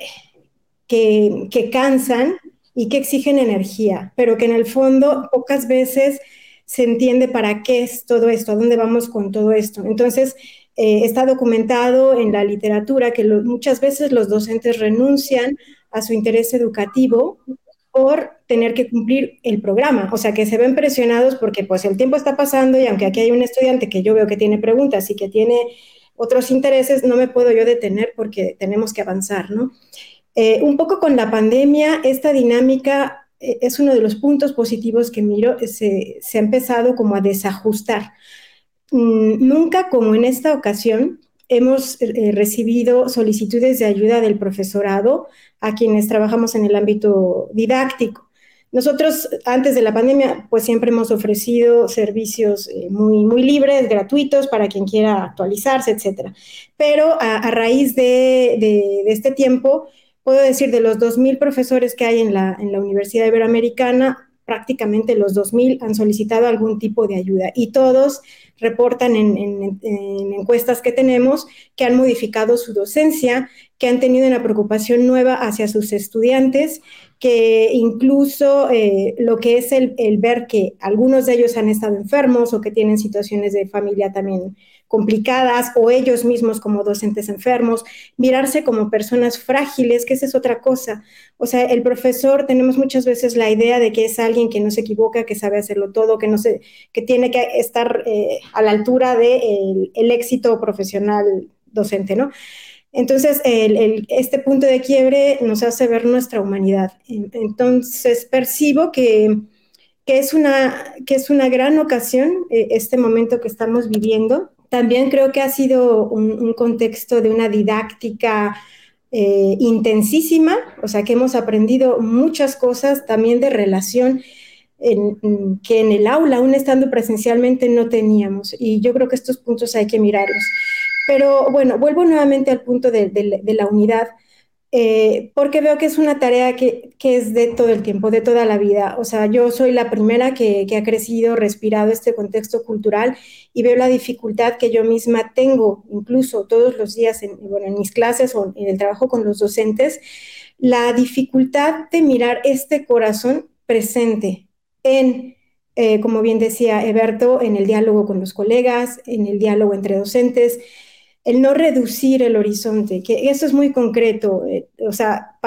que cansan y que exigen energía, pero que en el fondo pocas veces se entiende para qué es todo esto, a dónde vamos con todo esto. Entonces, eh, está documentado en la literatura que muchas veces los docentes renuncian a su interés educativo por tener que cumplir el programa, o sea que se ven presionados porque pues el tiempo está pasando y aunque aquí hay un estudiante que yo veo que tiene preguntas y que tiene otros intereses, no me puedo yo detener porque tenemos que avanzar, ¿no? Eh, un poco con la pandemia, esta dinámica eh, es uno de los puntos positivos que miro, eh, se, ha empezado como a desajustar. Mm, nunca como en esta ocasión hemos recibido solicitudes de ayuda del profesorado a quienes trabajamos en el ámbito didáctico. Nosotros, antes de la pandemia, pues siempre hemos ofrecido servicios muy, muy libres, gratuitos, para quien quiera actualizarse, etc. Pero a, raíz de, este tiempo, puedo decir, de los 2.000 profesores que hay en la, en la Universidad Iberoamericana, prácticamente los 2.000 han solicitado algún tipo de ayuda. Y todos reportan en, en, encuestas que tenemos que han modificado su docencia, que han tenido una preocupación nueva hacia sus estudiantes, que incluso eh, lo que es el, el, ver que algunos de ellos han estado enfermos o que tienen situaciones de familia también complicadas o ellos mismos como docentes enfermos, mirarse como personas frágiles, que esa es otra cosa. O sea, el profesor tenemos muchas veces la idea de que es alguien que no se equivoca, que sabe hacerlo todo, que no se, que tiene que estar eh, a la altura del de el éxito profesional docente, ¿no? Entonces, este punto de quiebre nos hace ver nuestra humanidad. Entonces, percibo que, que, es, una, que es una gran ocasión eh, este momento que estamos viviendo también creo que ha sido un, contexto de una didáctica eh, intensísima, o sea que hemos aprendido muchas cosas también de relación que en el aula, aún estando presencialmente, no teníamos. Y yo creo que estos puntos hay que mirarlos. Pero bueno, vuelvo nuevamente al punto de la unidad. Eh, porque veo que es una tarea que, es de todo el tiempo, de toda la vida. O sea, yo soy la primera que, ha crecido, respirado este contexto cultural y veo la dificultad que yo misma tengo, incluso todos los días en, mis clases o en el trabajo con los docentes, la dificultad de mirar este corazón presente en, eh, como bien decía Eberto, en el diálogo con los colegas, en el diálogo entre docentes, el no reducir el horizonte, que eso es muy concreto, eh, o sea,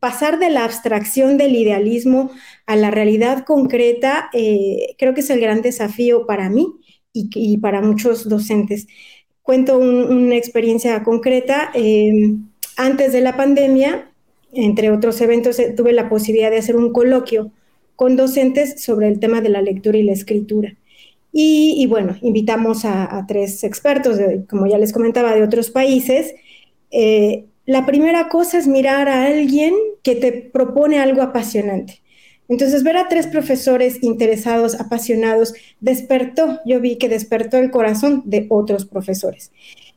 pasar de la abstracción del idealismo a la realidad concreta, eh, creo que es el gran desafío para mí y, para muchos docentes. Cuento una experiencia concreta. Em, antes de la pandemia, entre otros eventos, eh, tuve la posibilidad de hacer un coloquio con docentes sobre el tema de la lectura y la escritura. Y, bueno, invitamos a, tres expertos, como ya les comentaba, de otros países. Eh, la primera cosa es mirar a alguien que te propone algo apasionante. Entonces, ver a tres profesores interesados, apasionados, despertó, yo vi que despertó el corazón de otros profesores.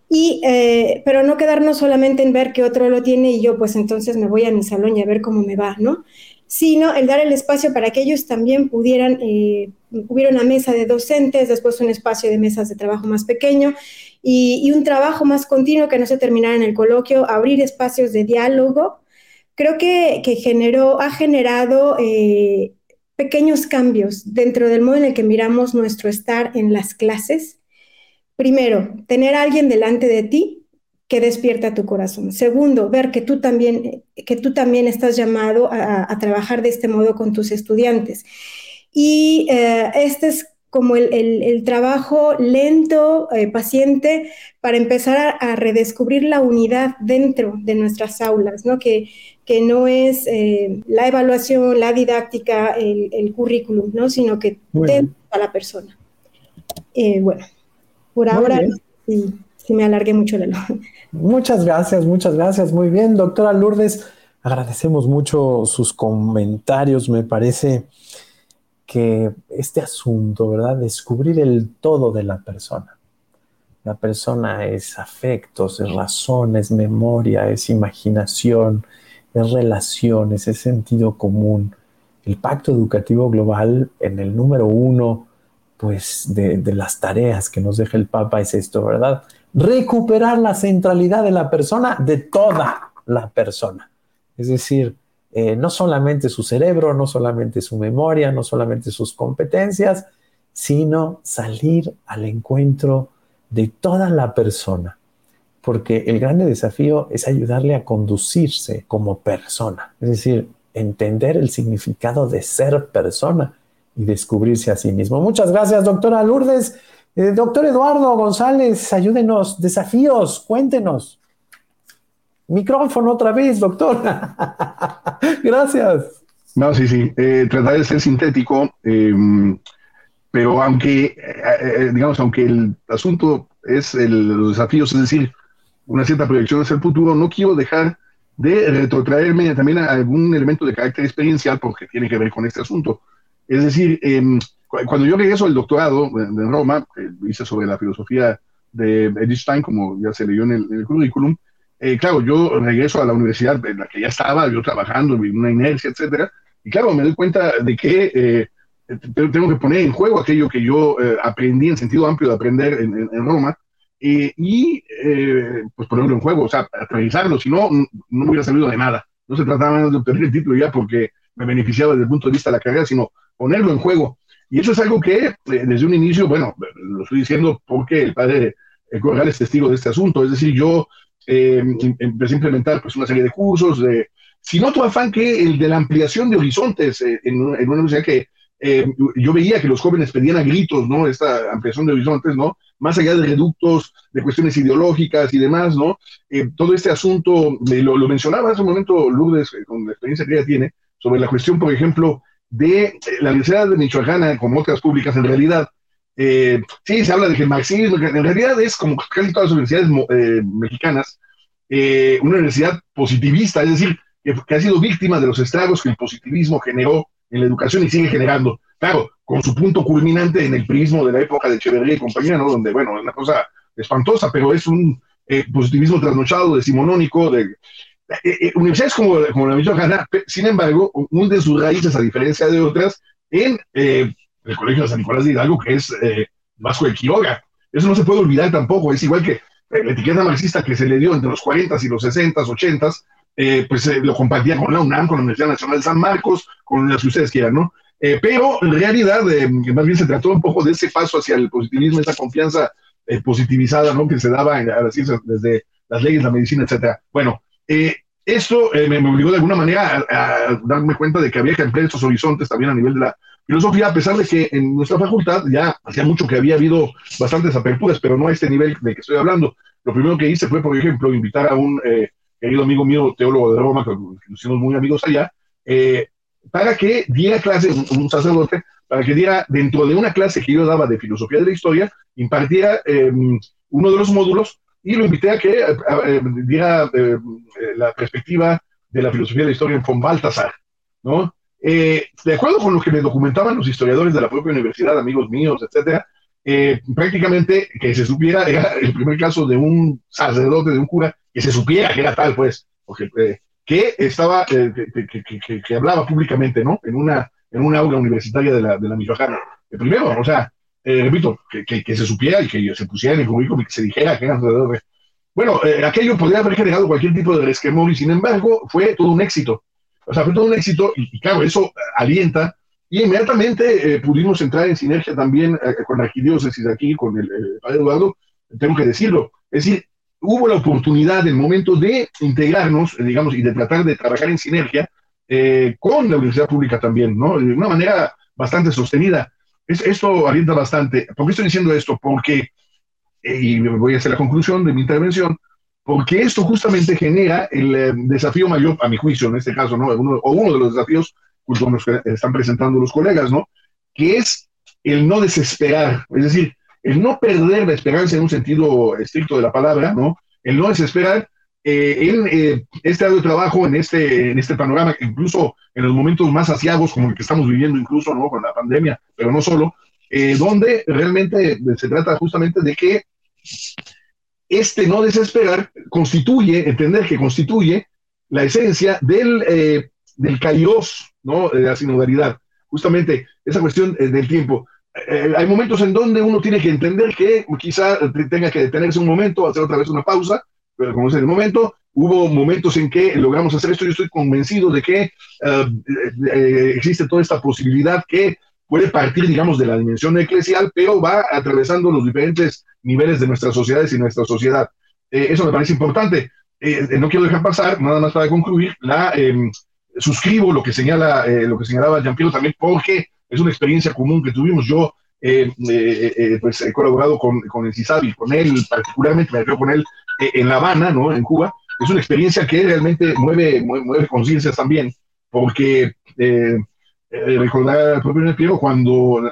Y, eh, pero no quedarnos solamente en ver que otro lo tiene y yo, pues entonces me voy a mi salón y a ver cómo me va, ¿no? Sino el dar el espacio para que ellos también pudieran, eh, hubiera una mesa de docentes, después un espacio de mesas de trabajo más pequeño y, un trabajo más continuo que no se terminara en el coloquio, abrir espacios de diálogo. Creo que, generó, ha generado eh, pequeños cambios dentro del modo en el que miramos nuestro estar en las clases. Primero, tener a alguien delante de ti que despierta tu corazón. Segundo, ver que tú también, que tú también estás llamado a, trabajar de este modo con tus estudiantes. Y eh, este es como el, trabajo lento, eh, paciente, para empezar a, redescubrir la unidad dentro de nuestras aulas, ¿no? Que, que no es eh, la evaluación, la didáctica, el, currículum, ¿no? sino que dentro a la persona. Eh, bueno, por ahora sí, me alargué mucho la Muchas gracias, muchas gracias. Muy bien, doctora Lourdes, agradecemos mucho sus comentarios. Me parece que este asunto, ¿verdad? Descubrir el todo de la persona. La persona es afectos, es razón, es memoria, es imaginación, es relaciones, es sentido común. El pacto educativo global en el número uno, pues de las tareas que nos deja el Papa es esto, ¿verdad? Recuperar la centralidad de la persona, de toda la persona. Es decir, eh, no solamente su cerebro, no solamente su memoria, no solamente sus competencias, sino salir al encuentro de toda la persona. Porque el grande desafío es ayudarle a conducirse como persona, es decir, entender el significado de ser persona y descubrirse a sí mismo. Muchas gracias, doctora Lourdes. Eh, doctor Eduardo González, ayúdenos, desafíos, cuéntenos. Micrófono otra vez, doctor. Gracias. No, sí, sí. Eh, tratar de ser sintético, em, pero aunque, eh, eh, digamos, aunque el asunto es los desafíos, es decir, una cierta proyección hacia el futuro, no quiero dejar de retrotraerme también a algún elemento de carácter experiencial porque tiene que ver con este asunto. Es decir, em, cuando yo regreso al doctorado en Roma, hice sobre la filosofía de Edith Stein, como ya se leyó en el currículum, eh, claro, yo regreso a la universidad en la que ya estaba, yo trabajando en una inercia, etcétera, y claro, me doy cuenta de que eh, tengo que poner en juego aquello que yo eh, aprendí en sentido amplio de aprender en, Roma, y pues ponerlo en juego, o sea, aterrizarlo, si no, no me hubiera salido de nada. No se trataba de obtener el título ya porque me beneficiaba desde el punto de vista de la carrera, sino ponerlo en juego. Y eso es algo que desde un inicio, bueno, lo estoy diciendo porque el padre Corral es testigo de este asunto, es decir, yo eh, empecé a implementar pues, una serie de cursos, de, sin otro afán que el de la ampliación de horizontes eh, en, una universidad que eh, yo veía que los jóvenes pedían a gritos, ¿no? Esta ampliación de horizontes, ¿no? Más allá de reductos, de cuestiones ideológicas y demás, ¿no? todo este asunto, lo, lo, mencionaba hace un momento Lourdes, con la experiencia que ella tiene, sobre la cuestión, por ejemplo, de la Universidad de Michoacán, como otras públicas, en realidad, eh, sí, se habla de que el marxismo, en realidad es como casi todas las universidades eh, mexicanas, eh, una universidad positivista, es decir, que, ha sido víctima de los estragos que el positivismo generó en la educación y sigue generando. Claro, con su punto culminante en el prismo de la época de Echeverría y compañía, ¿no? Donde, bueno, es una cosa espantosa, pero es un positivismo trasnochado, decimonónico, de universidades como, como la Michoacana, sin embargo, hunde sus raíces, a diferencia de otras, en el Colegio de San Nicolás de Hidalgo, que es eh, Vasco de Quiroga. Eso no se puede olvidar tampoco, es igual que eh, la etiqueta marxista que se le dio entre los 40 y los 60, 80, eh, pues eh, lo compartía con la UNAM, con la Universidad Nacional de San Marcos, con las que ustedes quieran, ¿no? pero en realidad, más bien se trató un poco de ese paso hacia el positivismo, esa confianza positivizada, ¿no? Que se daba en, a las ciencias desde las leyes, la medicina, etcétera. Bueno, esto me, obligó de alguna manera a, darme cuenta de que había que ampliar estos horizontes también a nivel de la filosofía, a pesar de que en nuestra facultad ya hacía mucho que había habido bastantes aperturas, pero no a este nivel de que estoy hablando. Lo primero que hice fue, por ejemplo, invitar a un eh, querido amigo mío, teólogo de Roma, que nos hicimos muy amigos allá, eh, para que diera clase, un, sacerdote, para que diera, dentro de una clase que yo daba de filosofía de la historia, impartiera em, uno de los módulos y lo invité a que diera eh, la perspectiva de la filosofía de la historia en von Baltasar, ¿no? Eh, de acuerdo con lo que me documentaban los historiadores de la propia universidad, amigos míos, etcétera, eh, prácticamente que se supiera, era el primer caso de un sacerdote, de un cura, que se supiera que era tal, pues, eh, que estaba, que, hablaba públicamente, ¿no? En una, en una aula universitaria de la, de la Michoacana. primero, o sea, repito, que, se supiera y que se pusiera en el currículum y que se dijera que era sacerdote. Bueno, aquello podría haber generado cualquier tipo de resquemor y sin embargo fue todo un éxito. O sea, fue todo un éxito y, claro, eso alienta. Y inmediatamente eh, pudimos entrar en sinergia también eh, con la arquidiócesis aquí, con el, padre Eduardo, tengo que decirlo. Es decir, hubo la oportunidad, el momento de integrarnos, eh, digamos, y de tratar de trabajar en sinergia con la universidad pública también, ¿no? De una manera bastante sostenida. Esto alienta bastante. ¿Por qué estoy diciendo esto? Porque, y voy a hacer la conclusión de mi intervención, porque esto justamente genera el eh, desafío mayor, a mi juicio, en este caso, ¿no? Uno, o uno de los desafíos con los que están presentando los colegas, ¿no? Que es el no desesperar, es decir, el no perder la esperanza en un sentido estricto de la palabra, ¿no? El no desesperar eh, en eh, este de trabajo, en este, en este panorama, incluso en los momentos más asiagos, como el que estamos viviendo, incluso ¿no? con la pandemia, pero no solo, eh, donde realmente se trata justamente de que este no desesperar constituye, entender que constituye la esencia del, del kairos, ¿no? de la sinodalidad. Justamente esa cuestión del tiempo. hay momentos en donde uno tiene que entender que quizá tenga que detenerse un momento, hacer otra vez una pausa, pero como es el momento, hubo momentos en que logramos hacer esto. Yo estoy convencido de que eh, eh, existe toda esta posibilidad que puede partir, digamos, de la dimensión eclesial, pero va atravesando los diferentes niveles de nuestras sociedades y nuestra sociedad. Eh, eso me parece importante. no quiero dejar pasar, nada más para concluir, la, em, suscribo lo que, señala, lo que señalaba Jean Pierre también, porque es una experiencia común que tuvimos. Yo pues he colaborado con, con el CISABI, con él particularmente, me refiero con él eh, en La Habana, ¿no? En Cuba, es una experiencia que realmente mueve, mueve, conciencias también, porque eh, eh, recordar al propio Piero cuando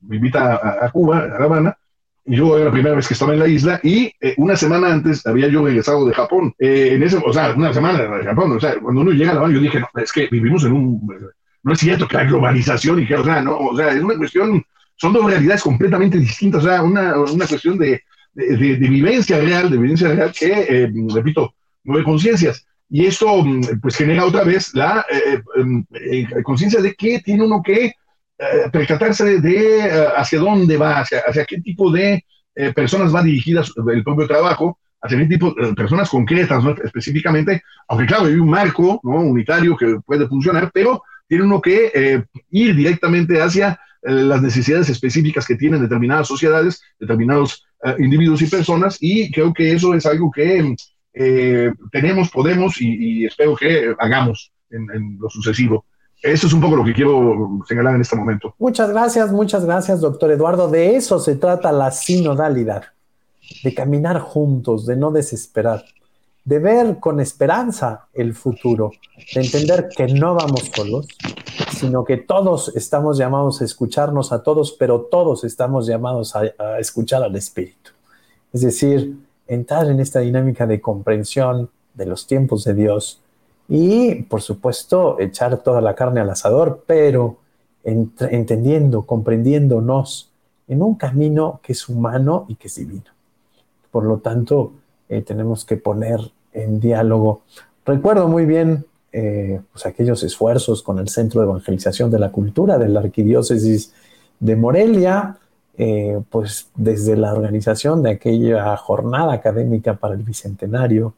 me invita a, Cuba, a La Habana, yo era la primera vez que estaba en la isla y una semana antes había yo regresado de Japón. en ese, o sea, una semana de Japón. O sea, cuando uno llega a La Habana, yo dije, no, es que vivimos en un. No es cierto que la globalización y que, o sea, no, o sea, es una cuestión. Son dos realidades completamente distintas. O sea, una, una cuestión de, de, vivencia real, de vivencia real que, eh, repito, mueve conciencias. Y esto, mm, pues, genera otra vez la eh, em, eh, conciencia de que tiene uno que percatarse de, hacia dónde va, hacia, hacia qué tipo de personas va dirigidas el propio trabajo, hacia qué tipo de personas concretas, ¿no? específicamente, aunque claro, hay un marco ¿no? unitario que puede funcionar, pero tiene uno que ir directamente hacia las necesidades específicas que tienen determinadas sociedades, determinados eh, individuos y personas, y creo que eso es algo que eh, tenemos, podemos y, espero que hagamos en, lo sucesivo. Eso es un poco lo que quiero señalar en este momento. Muchas gracias, muchas gracias, doctor Eduardo. De eso se trata la sinodalidad, de caminar juntos, de no desesperar, de ver con esperanza el futuro, de entender que no vamos solos, sino que todos estamos llamados a escucharnos a todos, pero todos estamos llamados a, escuchar al Espíritu. Es decir, entrar en esta dinámica de comprensión de los tiempos de Dios y, por supuesto, echar toda la carne al asador, pero entendiendo, comprendiéndonos en un camino que es humano y que es divino. Por lo tanto, eh, tenemos que poner en diálogo. Recuerdo muy bien eh, pues aquellos esfuerzos con el Centro de Evangelización de la Cultura de la Arquidiócesis de Morelia, eh, pues desde la organización de aquella jornada académica para el Bicentenario,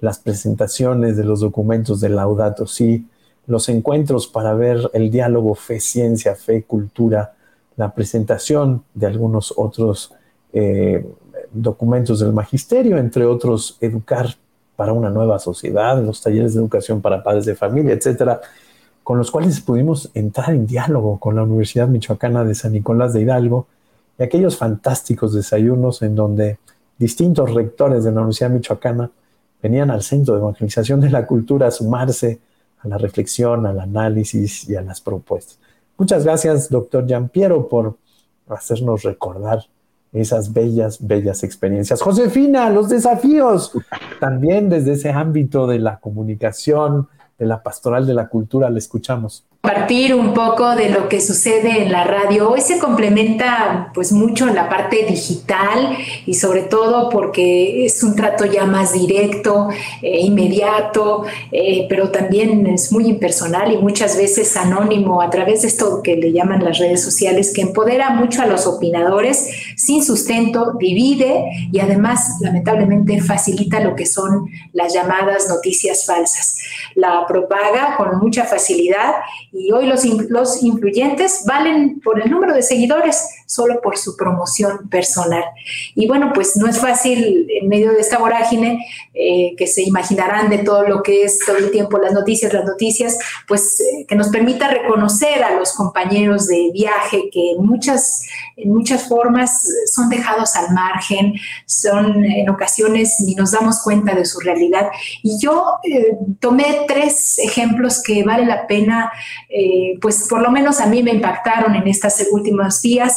las presentaciones de los documentos de Laudato Si, los encuentros para ver el diálogo fe, ciencia, fe, cultura, la presentación de algunos otros eh, documentos del magisterio, entre otros, educar para una nueva sociedad, los talleres de educación para padres de familia, etcétera, con los cuales pudimos entrar en diálogo con la Universidad Michoacana de San Nicolás de Hidalgo y aquellos fantásticos desayunos en donde distintos rectores de la Universidad Michoacana venían al Centro de Evangelización de la Cultura a sumarse a la reflexión, al análisis y a las propuestas. Muchas gracias, doctor Piero, por hacernos recordar esas bellas, bellas experiencias. Josefina, los desafíos, también desde ese ámbito de la comunicación, de la pastoral de la cultura, le escuchamos compartir un poco de lo que sucede en la radio. Hoy se complementa pues mucho en la parte digital y sobre todo porque es un trato ya más directo, e inmediato, eh, pero también es muy impersonal y muchas veces anónimo a través de esto que le llaman las redes sociales, que empodera mucho a los opinadores, sin sustento, divide y además lamentablemente facilita lo que son las llamadas noticias falsas. La propaga con mucha facilidad y hoy los, los influyentes valen por el número de seguidores, solo por su promoción personal. Y bueno, pues no es fácil en medio de esta vorágine eh, que se imaginarán de todo lo que es todo el tiempo las noticias, las noticias, pues eh, que nos permita reconocer a los compañeros de viaje que en muchas, en muchas formas son dejados al margen, son en ocasiones ni nos damos cuenta de su realidad. Y yo eh, tomé tres ejemplos que vale la pena, pues por lo menos a mí me impactaron en estas últimas días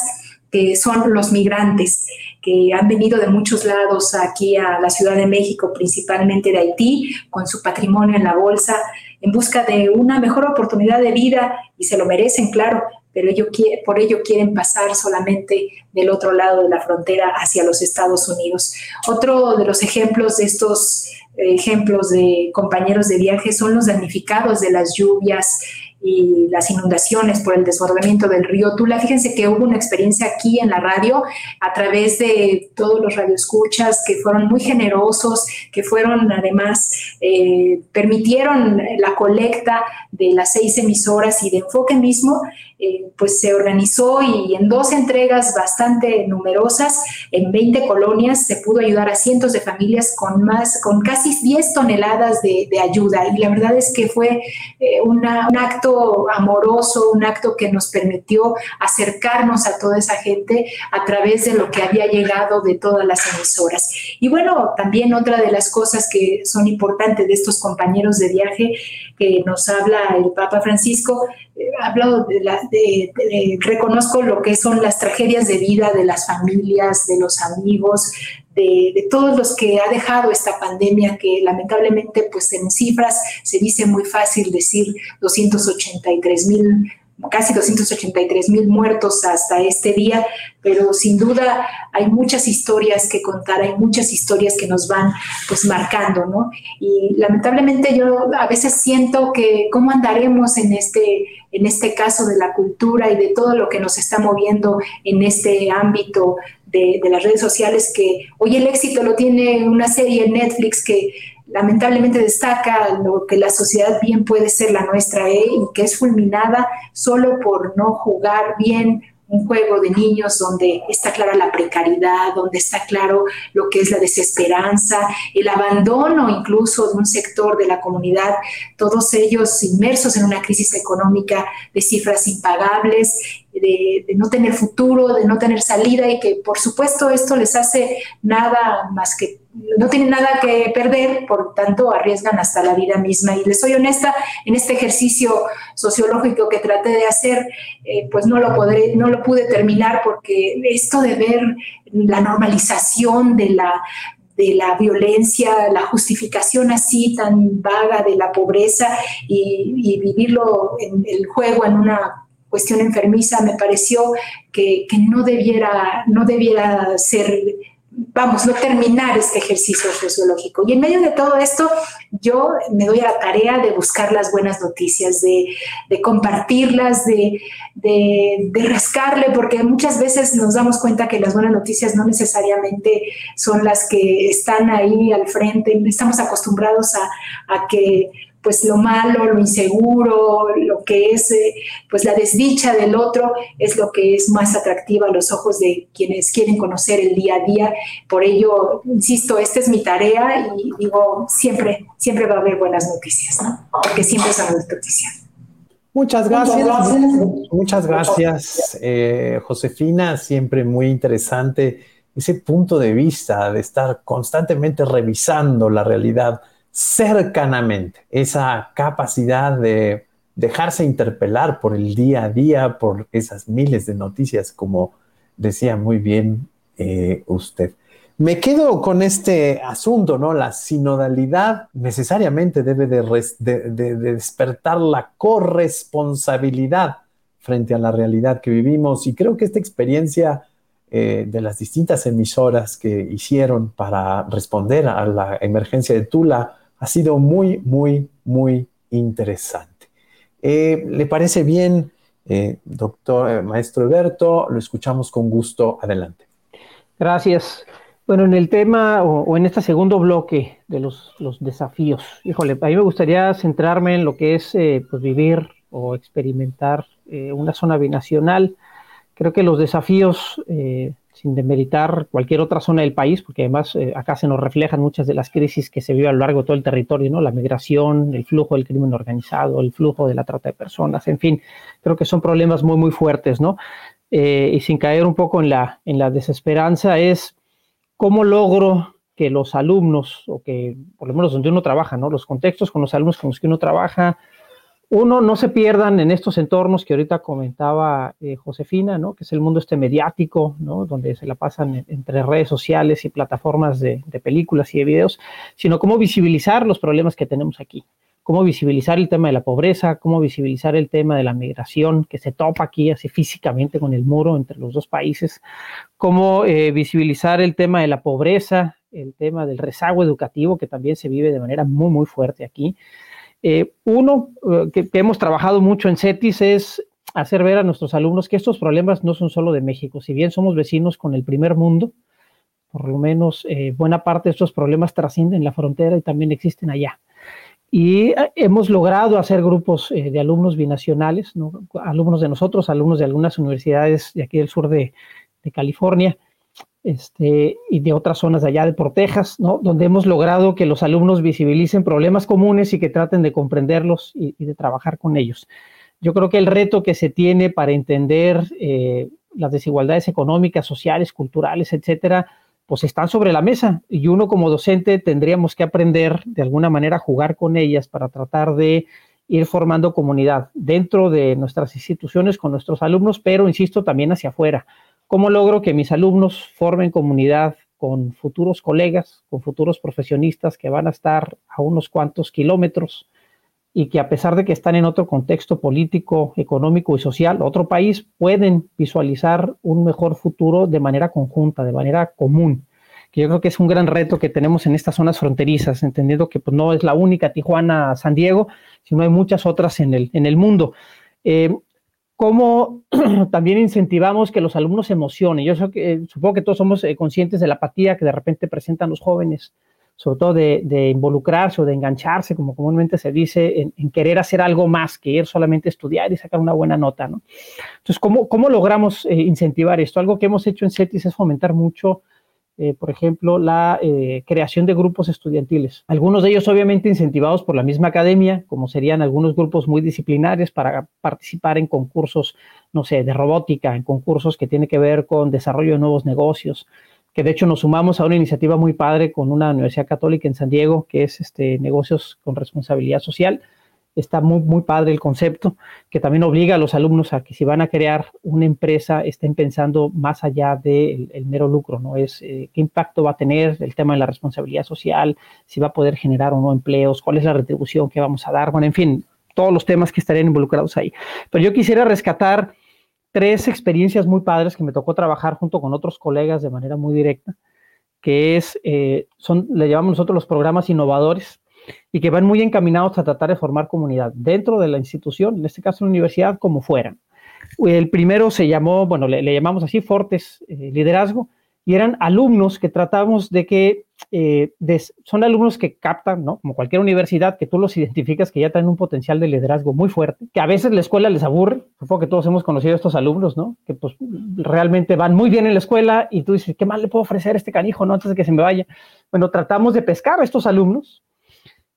que son los migrantes que han venido de muchos lados aquí a la Ciudad de México, principalmente de Haití, con su patrimonio en la bolsa, en busca de una mejor oportunidad de vida y se lo merecen, claro, pero ellos, por ello quieren pasar solamente del otro lado de la frontera hacia los Estados Unidos. Otro de los ejemplos de estos ejemplos de compañeros de viaje son los damnificados de las lluvias y las inundaciones por el desbordamiento del río Tula. Fíjense que hubo una experiencia aquí en la radio a través de todos los radioescuchas que fueron muy generosos, que fueron además, eh, permitieron la colecta de las seis emisoras y de enfoque mismo eh, pues se organizó y en dos entregas bastante numerosas, en 20 colonias, se pudo ayudar a cientos de familias con más, con casi 10 toneladas de, ayuda. Y la verdad es que fue eh, un acto amoroso, un acto que nos permitió acercarnos a toda esa gente a través de lo que había llegado de todas las emisoras. Y bueno, también otra de las cosas que son importantes de estos compañeros de viaje que nos habla el Papa Francisco, eh, hablo de, la, de, reconozco lo que son las tragedias de vida de las familias, de los amigos, de, de, todos los que ha dejado esta pandemia que lamentablemente pues en cifras se dice muy fácil decir 283 mil casi 283 mil muertos hasta este día, pero sin duda hay muchas historias que contar, hay muchas historias que nos van pues marcando, ¿no? Y lamentablemente yo a veces siento que cómo andaremos en este, en este caso de la cultura y de todo lo que nos está moviendo en este ámbito de, de las redes sociales, que hoy el éxito lo tiene una serie en Netflix que lamentablemente destaca lo que la sociedad bien puede ser la nuestra ¿eh? y que es fulminada solo por no jugar bien un juego de niños donde está clara la precariedad, donde está claro lo que es la desesperanza, el abandono incluso de un sector de la comunidad, todos ellos inmersos en una crisis económica de cifras impagables, de, de, no tener futuro, de no tener salida y que por supuesto esto les hace nada más que no tienen nada que perder, por tanto arriesgan hasta la vida misma. Y les soy honesta, en este ejercicio sociológico que traté de hacer, eh, pues no lo, podré, no lo pude terminar porque esto de ver la normalización de la, de la violencia, la justificación así tan vaga de la pobreza y, vivirlo en el juego en una cuestión enfermiza me pareció que, que no, debiera, no debiera ser vamos, no terminar este ejercicio sociológico. Y en medio de todo esto, yo me doy a la tarea de buscar las buenas noticias, de, compartirlas, de, de, rascarle, porque muchas veces nos damos cuenta que las buenas noticias no necesariamente son las que están ahí al frente. Estamos acostumbrados a que pues lo malo, lo inseguro, lo que es eh, pues la desdicha del otro es lo que es más atractiva a los ojos de quienes quieren conocer el día a día. Por ello, insisto, esta es mi tarea y digo, siempre, siempre va a haber buenas noticias, ¿no? Porque siempre son buenas noticias. Muchas gracias. Muchas gracias, eh, Josefina. Siempre muy interesante ese punto de vista de estar constantemente revisando la realidad cercanamente, esa capacidad de dejarse interpelar por el día a día, por esas miles de noticias, como decía muy bien eh, usted. Me quedo con este asunto, ¿no? La sinodalidad necesariamente debe de, despertar la corresponsabilidad frente a la realidad que vivimos y creo que esta experiencia eh, de las distintas emisoras que hicieron para responder a la emergencia de Tula ha sido muy, muy, muy interesante. Eh, ¿Le parece bien, eh, doctor, eh, maestro Alberto? Lo escuchamos con gusto. Adelante. Gracias. Bueno, en el tema o, en este segundo bloque de los, desafíos, híjole, a mí me gustaría centrarme en lo que es pues vivir o experimentar una zona binacional. Creo que los desafíos, sin demeritar cualquier otra zona del país, porque además acá se nos reflejan muchas de las crisis que se vive a lo largo de todo el territorio, ¿no? La migración, el flujo del crimen organizado, el flujo de la trata de personas, en fin, creo que son problemas muy, muy fuertes, ¿no? y sin caer un poco en la, en la desesperanza, es ¿cómo logro que los alumnos, o que por lo menos donde uno trabaja, ¿no? los contextos con los alumnos con los que uno trabaja, uno, no se pierdan en estos entornos que ahorita comentaba eh, Josefina, ¿no? que es el mundo este mediático, ¿no? donde se la pasan entre redes sociales y plataformas de, películas y de videos, sino cómo visibilizar los problemas que tenemos aquí cómo visibilizar el tema de la pobreza, cómo visibilizar el tema de la migración que se topa aquí así físicamente con el muro entre los dos países, cómo eh, visibilizar el tema de la pobreza, el tema del rezago educativo que también se vive de manera muy, muy fuerte aquí. Eh, uno eh, que, hemos trabajado mucho en CETIS es hacer ver a nuestros alumnos que estos problemas no son solo de México, si bien somos vecinos con el primer mundo, por lo menos buena parte de estos problemas trascienden la frontera y también existen allá. Y eh, hemos logrado hacer grupos eh, de alumnos binacionales, alumnos de nosotros, alumnos de algunas universidades de aquí del sur de, California este, y de otras zonas allá de por Texas, donde hemos logrado que los alumnos visibilicen problemas comunes y que traten de comprenderlos y, de trabajar con ellos. Yo creo que el reto que se tiene para entender eh, las desigualdades económicas, sociales, culturales, etcétera, pues están sobre la mesa y uno como docente tendríamos que aprender de alguna manera a jugar con ellas para tratar de ir formando comunidad dentro de nuestras instituciones con nuestros alumnos, pero insisto también hacia afuera. ¿Cómo logro que mis alumnos formen comunidad con futuros colegas, con futuros profesionistas que van a estar a unos cuantos kilómetros y que a pesar de que están en otro contexto político, económico y social, otro país, pueden visualizar un mejor futuro de manera conjunta, de manera común, que yo creo que es un gran reto que tenemos en estas zonas fronterizas, entendiendo que pues, no es la única Tijuana, San Diego, sino hay muchas otras en el, en el mundo. Eh, ¿Cómo también incentivamos que los alumnos se emocionen? Yo supongo que todos somos eh, conscientes de la apatía que de repente presentan los jóvenes sobre todo de, involucrarse o de engancharse, como comúnmente se dice, en, querer hacer algo más que ir solamente a estudiar y sacar una buena nota, ¿no? Entonces, ¿cómo, cómo logramos eh, incentivar esto? Algo que hemos hecho en CETIS es fomentar mucho, eh, por ejemplo, la eh, creación de grupos estudiantiles. Algunos de ellos obviamente incentivados por la misma academia, como serían algunos grupos muy disciplinares para participar en concursos, no sé, de robótica, en concursos que tienen que ver con desarrollo de nuevos negocios, que de hecho nos sumamos a una iniciativa muy padre con una universidad católica en San Diego, que es este, negocios con responsabilidad social. Está muy, muy padre el concepto, que también obliga a los alumnos a que si van a crear una empresa, estén pensando más allá del mero lucro, ¿no? Es eh, qué impacto va a tener el tema de la responsabilidad social, si va a poder generar o no empleos, cuál es la retribución que vamos a dar, bueno, en fin, todos los temas que estarían involucrados ahí. Pero yo quisiera rescatar tres experiencias muy padres que me tocó trabajar junto con otros colegas de manera muy directa, que es, eh, son, le llamamos nosotros los programas innovadores y que van muy encaminados a tratar de formar comunidad dentro de la institución, en este caso la universidad, como fuera. El primero se llamó, bueno, le, llamamos así Fortes eh, Liderazgo, y eran alumnos que tratamos de que eh, son alumnos que captan, ¿no? Como cualquier universidad, que tú los identificas que ya tienen un potencial de liderazgo muy fuerte, que a veces la escuela les aburre, supongo que todos hemos conocido a estos alumnos, ¿no? Que pues realmente van muy bien en la escuela y tú dices, ¿qué más le puedo ofrecer a este canijo, no? Antes de que se me vaya. Bueno, tratamos de pescar a estos alumnos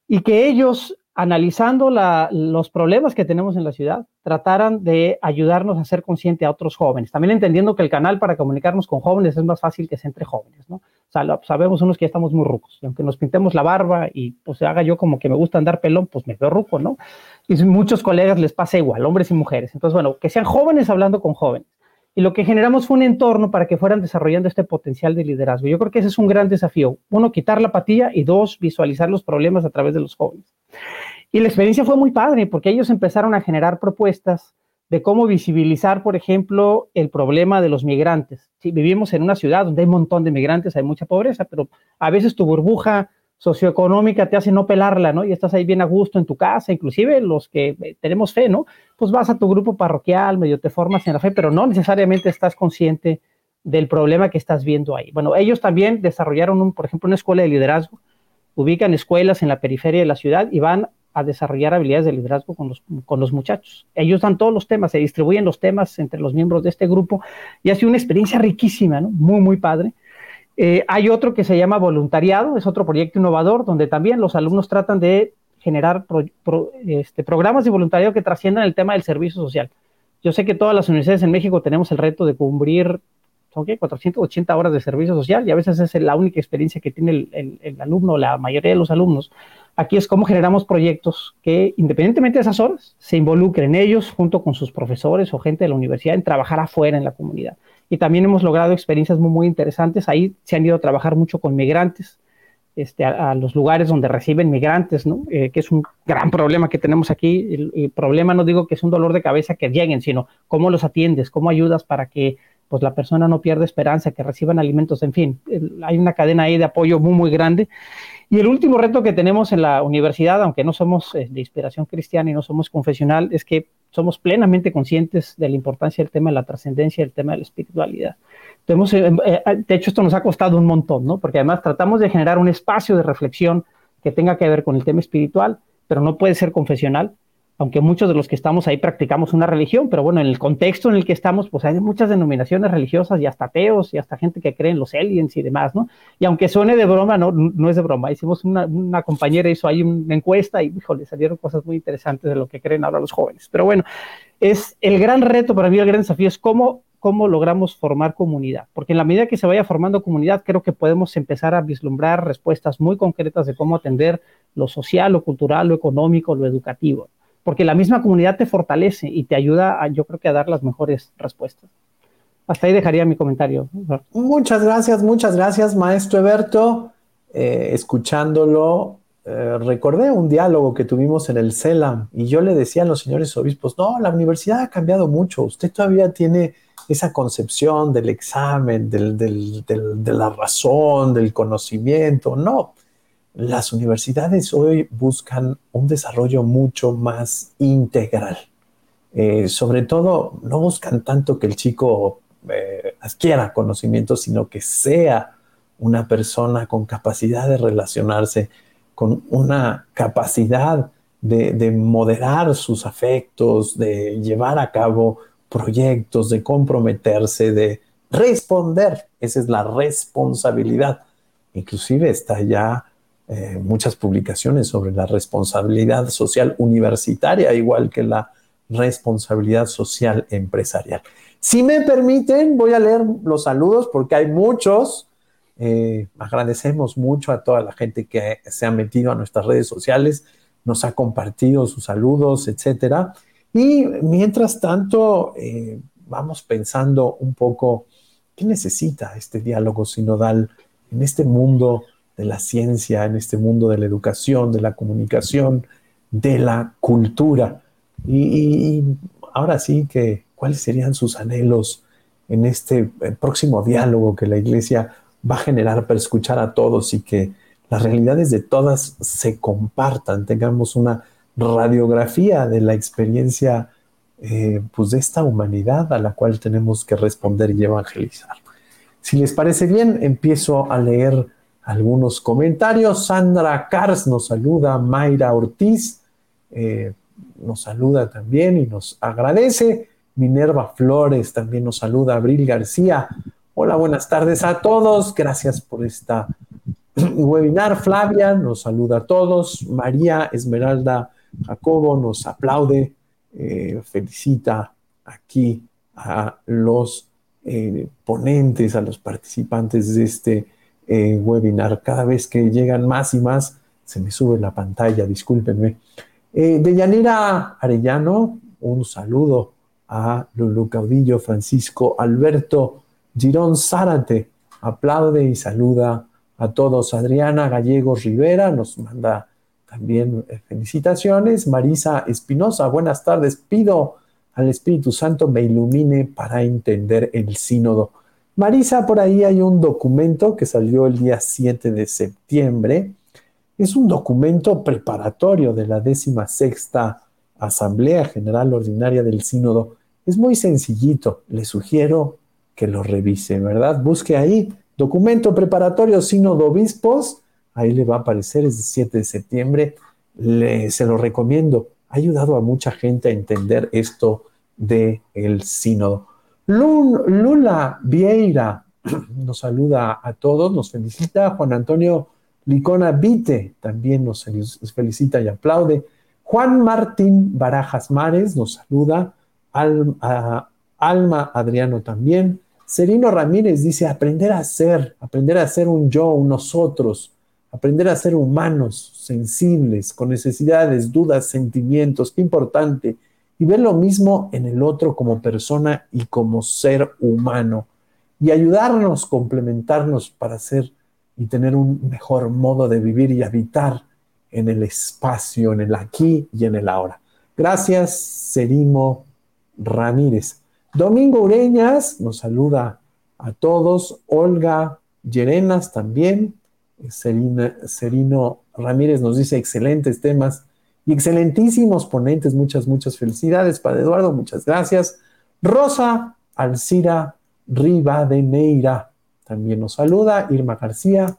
y que ellos analizando los problemas que tenemos en la ciudad, trataran de ayudarnos a ser consciente a otros jóvenes. También entendiendo que el canal para comunicarnos con jóvenes es más fácil que sea entre jóvenes, ¿no? Sabemos unos que ya estamos muy rucos. Y aunque nos pintemos la barba y pues haga yo como que me gusta andar pelón, pues me veo ruco, ¿no? Y muchos colegas les pasa igual, hombres y mujeres. Entonces, bueno, que sean jóvenes hablando con jóvenes. Y lo que generamos fue un entorno para que fueran desarrollando este potencial de liderazgo. Yo creo que ese es un gran desafío. Uno, quitar la apatía y dos, visualizar los problemas a través de los jóvenes. Y la experiencia fue muy padre porque ellos empezaron a generar propuestas de cómo visibilizar, por ejemplo, el problema de los migrantes. Sí, vivimos en una ciudad donde hay un montón de migrantes, hay mucha pobreza, pero a veces tu burbuja socioeconómica te hace no pelarla, ¿no? Y estás ahí bien a gusto en tu casa, inclusive los que eh, tenemos fe, ¿no? Pues vas a tu grupo parroquial, medio te formas en la fe, pero no necesariamente estás consciente del problema que estás viendo ahí. Bueno, ellos también desarrollaron, por ejemplo, una escuela de liderazgo, ubican escuelas en la periferia de la ciudad y van a desarrollar habilidades de liderazgo con los, con los muchachos. Ellos dan todos los temas, se distribuyen los temas entre los miembros de este grupo y ha una experiencia riquísima, ¿no? muy, muy padre. Eh, hay otro que se llama voluntariado, es otro proyecto innovador donde también los alumnos tratan de generar este, programas de voluntariado que trasciendan el tema del servicio social. Yo sé que todas las universidades en México tenemos el reto de cubrir son 480 horas de servicio social y a veces es la única experiencia que tiene el, el, alumno, la mayoría de los alumnos. Aquí es cómo generamos proyectos que, independientemente de esas horas, se involucren ellos junto con sus profesores o gente de la universidad en trabajar afuera en la comunidad. Y también hemos logrado experiencias muy, muy interesantes. Ahí se han ido a trabajar mucho con migrantes, este, a, los lugares donde reciben migrantes, ¿no? Eh, que es un gran problema que tenemos aquí. El, el, problema no digo que es un dolor de cabeza que lleguen, sino cómo los atiendes, cómo ayudas para que pues la persona no pierde esperanza, que reciban alimentos, en fin, hay una cadena ahí de apoyo muy, muy grande. Y el último reto que tenemos en la universidad, aunque no somos eh, de inspiración cristiana y no somos confesional, es que somos plenamente conscientes de la importancia del tema de la trascendencia, del tema de la espiritualidad. Entonces, eh, eh, de hecho, esto nos ha costado un montón, ¿no? Porque además tratamos de generar un espacio de reflexión que tenga que ver con el tema espiritual, pero no puede ser confesional, aunque muchos de los que estamos ahí practicamos una religión, pero bueno, en el contexto en el que estamos, pues hay muchas denominaciones religiosas y hasta ateos y hasta gente que cree en los aliens y demás, ¿no? Y aunque suene de broma, no, no es de broma. Hicimos una, una compañera hizo ahí una encuesta y, híjole, salieron cosas muy interesantes de lo que creen ahora los jóvenes. Pero bueno, es el gran reto para mí, el gran desafío es cómo cómo logramos formar comunidad, porque en la medida que se vaya formando comunidad, creo que podemos empezar a vislumbrar respuestas muy concretas de cómo atender lo social, lo cultural, lo económico, lo educativo porque la misma comunidad te fortalece y te ayuda, a, yo creo que a dar las mejores respuestas. Hasta ahí dejaría mi comentario. Muchas gracias, muchas gracias, maestro Eberto. Eh, escuchándolo, eh, recordé un diálogo que tuvimos en el CELAM y yo le decía a los señores obispos, no, la universidad ha cambiado mucho, usted todavía tiene esa concepción del examen, del, del, de la razón, del conocimiento, no, las universidades hoy buscan un desarrollo mucho más integral. Eh, sobre todo, no buscan tanto que el chico eh, adquiera conocimiento, sino que sea una persona con capacidad de relacionarse, con una capacidad de, de moderar sus afectos, de llevar a cabo proyectos, de comprometerse, de responder. Esa es la responsabilidad. Inclusive está ya eh, muchas publicaciones sobre la responsabilidad social universitaria, igual que la responsabilidad social empresarial. Si me permiten, voy a leer los saludos porque hay muchos. Eh, agradecemos mucho a toda la gente que se ha metido a nuestras redes sociales, nos ha compartido sus saludos, etcétera. Y mientras tanto, eh, vamos pensando un poco qué necesita este diálogo sinodal en este mundo de la ciencia, en este mundo de la educación, de la comunicación, de la cultura. Y, ahora sí que, ¿cuáles serían sus anhelos en este eh, próximo diálogo que la iglesia va a generar para escuchar a todos y que las realidades de todas se compartan, tengamos una radiografía de la experiencia eh, pues de esta humanidad a la cual tenemos que responder y evangelizar. Si les parece bien, empiezo a leer algunos comentarios. Sandra Kars nos saluda, Mayra Ortiz eh, nos saluda también y nos agradece. Minerva Flores también nos saluda, Abril García. Hola, buenas tardes a todos. Gracias por esta webinar. Flavia nos saluda a todos. María Esmeralda Jacobo nos aplaude, eh, felicita aquí a los eh, ponentes, a los participantes de este eh, webinar. Cada vez que llegan más y más, se me sube la pantalla, discúlpenme. Eh, de Yanira Arellano, un saludo a Lulu Caudillo, Francisco Alberto Girón Zárate, aplaude y saluda a todos. Adriana Gallegos Rivera nos manda también eh, felicitaciones. Marisa Espinosa, buenas tardes. Pido al Espíritu Santo me ilumine para entender el sínodo. Marisa, por ahí hay un documento que salió el día 7 de septiembre. Es un documento preparatorio de la décima sexta Asamblea General Ordinaria del Sínodo. Es muy sencillito. Le sugiero que lo revise, ¿verdad? Busque ahí, documento preparatorio Sínodo Obispos, ahí le va a aparecer, es el 7 de septiembre, le, se lo recomiendo. Ha ayudado a mucha gente a entender esto del el sínodo. Lula Vieira nos saluda a todos, nos felicita. Juan Antonio Licona Vite también nos felicita y aplaude. Juan Martín Barajas Mares nos saluda. Alma Adriano también. Serino Ramírez dice, aprender a ser, aprender a ser un yo, un nosotros, aprender a ser humanos, sensibles, con necesidades, dudas, sentimientos, qué importante. Y ver lo mismo en el otro como persona y como ser humano. Y ayudarnos, complementarnos para ser y tener un mejor modo de vivir y habitar en el espacio, en el aquí y en el ahora. Gracias, Serimo Ramírez. Domingo Ureñas nos saluda a todos. Olga Llerenas también. Serino Ramírez nos dice excelentes temas y excelentísimos ponentes. Muchas, muchas felicidades, Padre Eduardo. Muchas gracias. Rosa Alcira Rivadeneira también nos saluda. Irma García,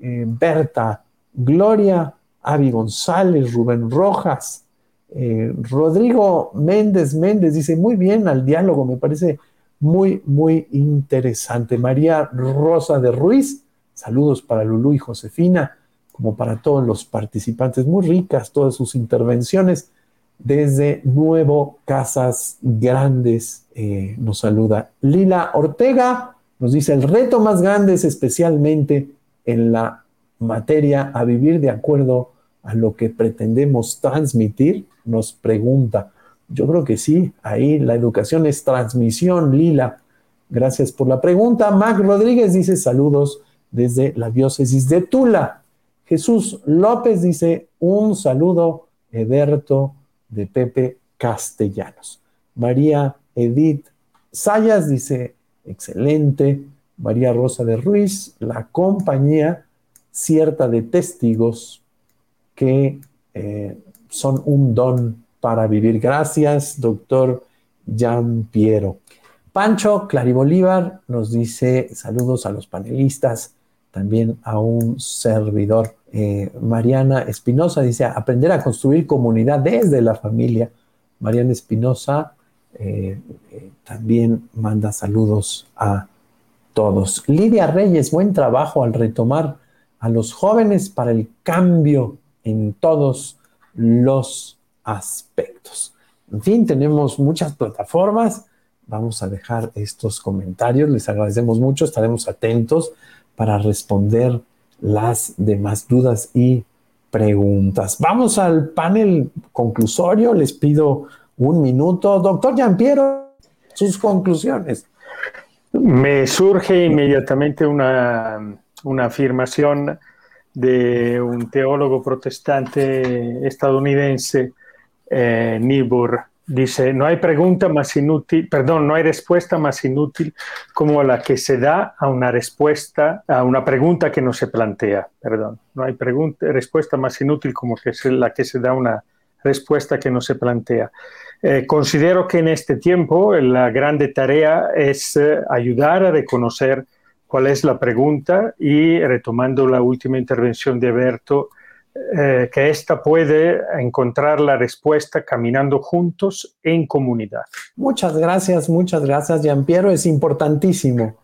eh, Berta Gloria, Avi González, Rubén Rojas, eh, Rodrigo Méndez Méndez dice, muy bien al diálogo, me parece muy, muy interesante. María Rosa de Ruiz, saludos para Lulú y Josefina, como para todos los participantes, muy ricas todas sus intervenciones. Desde Nuevo Casas Grandes eh, nos saluda Lila Ortega, nos dice, el reto más grande es especialmente en la materia a vivir de acuerdo a lo que pretendemos transmitir, nos pregunta. Yo creo que sí, ahí la educación es transmisión, Lila. Gracias por la pregunta. Mac Rodríguez dice saludos desde la diócesis de Tula. Jesús López dice un saludo, Eberto de Pepe Castellanos. María Edith Sayas dice excelente. María Rosa de Ruiz, la compañía cierta de testigos que eh, son un don para vivir. Gracias, doctor Jean Piero. Pancho Claribolívar nos dice saludos a los panelistas, también a un servidor. Eh, Mariana Espinosa dice aprender a construir comunidad desde la familia. Mariana Espinosa eh, también manda saludos a todos. Lidia Reyes, buen trabajo al retomar a los jóvenes para el cambio en todos los aspectos. En fin, tenemos muchas plataformas. Vamos a dejar estos comentarios. Les agradecemos mucho. Estaremos atentos para responder las demás dudas y preguntas. Vamos al panel conclusorio. Les pido un minuto. Doctor Giampiero, sus conclusiones. Me surge inmediatamente una, una afirmación de un teólogo protestante estadounidense, eh, Niebuhr, dice, no hay pregunta más inútil, perdón, no hay respuesta más inútil como la que se da a una respuesta, a una pregunta que no se plantea, perdón, no hay pregunta, respuesta más inútil como que la que se da a una respuesta que no se plantea. Eh, considero que en este tiempo la grande tarea es eh, ayudar a reconocer cuál es la pregunta y retomando la última intervención de Alberto, eh, que ésta puede encontrar la respuesta caminando juntos en comunidad. Muchas gracias, muchas gracias, Jean Piero. Es importantísimo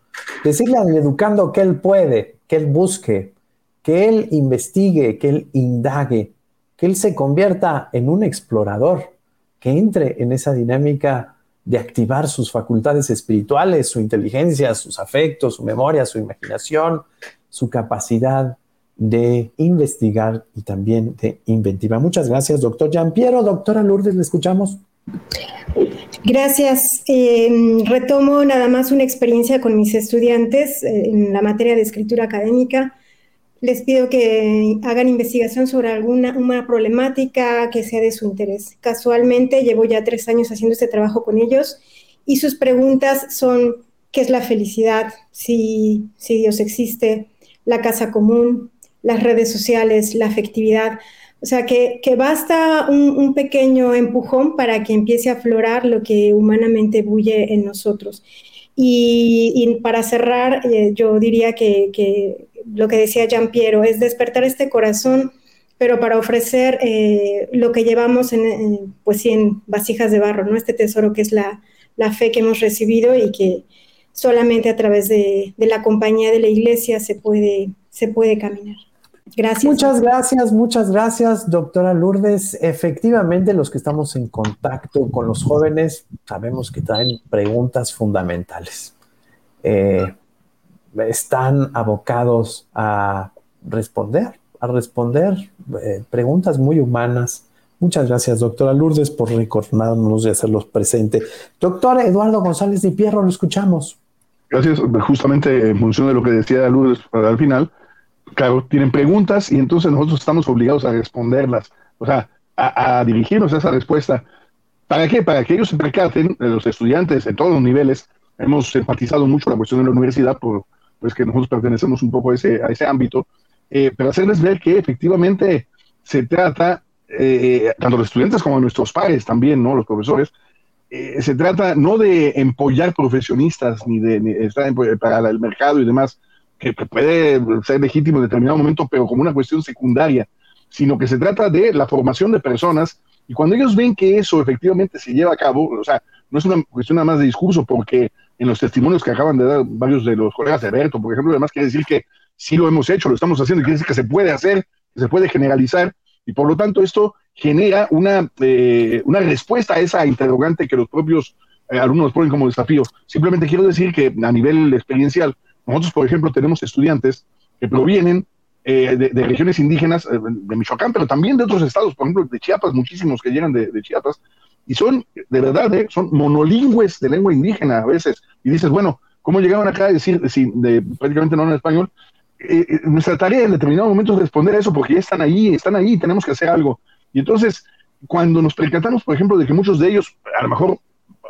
decirle al educando que él puede, que él busque, que él investigue, que él indague, que él se convierta en un explorador, que entre en esa dinámica de activar sus facultades espirituales, su inteligencia, sus afectos, su memoria, su imaginación, su capacidad de investigar y también de inventiva. Muchas gracias, doctor Jean Piero. Doctora Lourdes, le escuchamos. Gracias. Em, retomo nada más una experiencia con mis estudiantes eh, en la materia de escritura académica les pido que hagan investigación sobre alguna una problemática que sea de su interés. Casualmente llevo ya tres años haciendo este trabajo con ellos y sus preguntas son ¿qué es la felicidad? Si, si Dios existe, la casa común, las redes sociales, la afectividad. O sea, que, que basta un, un, pequeño empujón para que empiece a aflorar lo que humanamente bulle en nosotros. Y, para cerrar, eh, yo diría que, lo que decía Jean Piero es despertar este corazón, pero para ofrecer eh, lo que llevamos en, pues en vasijas de barro, ¿no? Este tesoro que es la, fe que hemos recibido y que solamente a través de, de la compañía de la iglesia se puede, se puede caminar. Gracias. Muchas gracias, muchas gracias, doctora Lourdes. Efectivamente, los que estamos en contacto con los jóvenes sabemos que traen preguntas fundamentales. Eh, están abocados a responder, a responder eh, preguntas muy humanas. Muchas gracias, doctora Lourdes, por recordarnos de hacerlos presente. Doctor Eduardo González de Pierro, lo escuchamos. Gracias, justamente en función de lo que decía Lourdes al final claro, tienen preguntas y entonces nosotros estamos obligados a responderlas, o sea, a, dirigirnos a esa respuesta. ¿Para qué? Para que ellos se percaten, los estudiantes en todos los niveles, hemos enfatizado mucho la cuestión de la universidad, por, pues que nosotros pertenecemos un poco a ese, a ese ámbito, eh, pero hacerles ver que efectivamente se trata, eh, tanto los estudiantes como nuestros padres también, ¿no? Los profesores, eh, se trata no de empollar profesionistas ni de estar para el mercado y demás, que, puede ser legítimo en determinado momento, pero como una cuestión secundaria, sino que se trata de la formación de personas y cuando ellos ven que eso efectivamente se lleva a cabo, o sea, no es una cuestión nada más de discurso, porque en los testimonios que acaban de dar varios de los colegas de Berto, por ejemplo, además quiere decir que sí lo hemos hecho, lo estamos haciendo, quiere decir que se puede hacer, que se puede generalizar, y por lo tanto esto genera una, eh, una respuesta a esa interrogante que los propios eh, alumnos ponen como desafío. Simplemente quiero decir que a nivel experiencial, nosotros, por ejemplo, tenemos estudiantes que provienen eh, de, regiones indígenas eh, de Michoacán, pero también de otros estados, por ejemplo, de Chiapas, muchísimos que llegan de, Chiapas, y son, de verdad, eh, son monolingües de lengua indígena a veces. Y dices, bueno, ¿cómo llegaban acá a decir, de, prácticamente no en español? nuestra tarea en determinado momento es responder a eso porque ya están ahí, están ahí, tenemos que hacer algo. Y entonces, cuando nos percatamos, por ejemplo, de que muchos de ellos, a lo mejor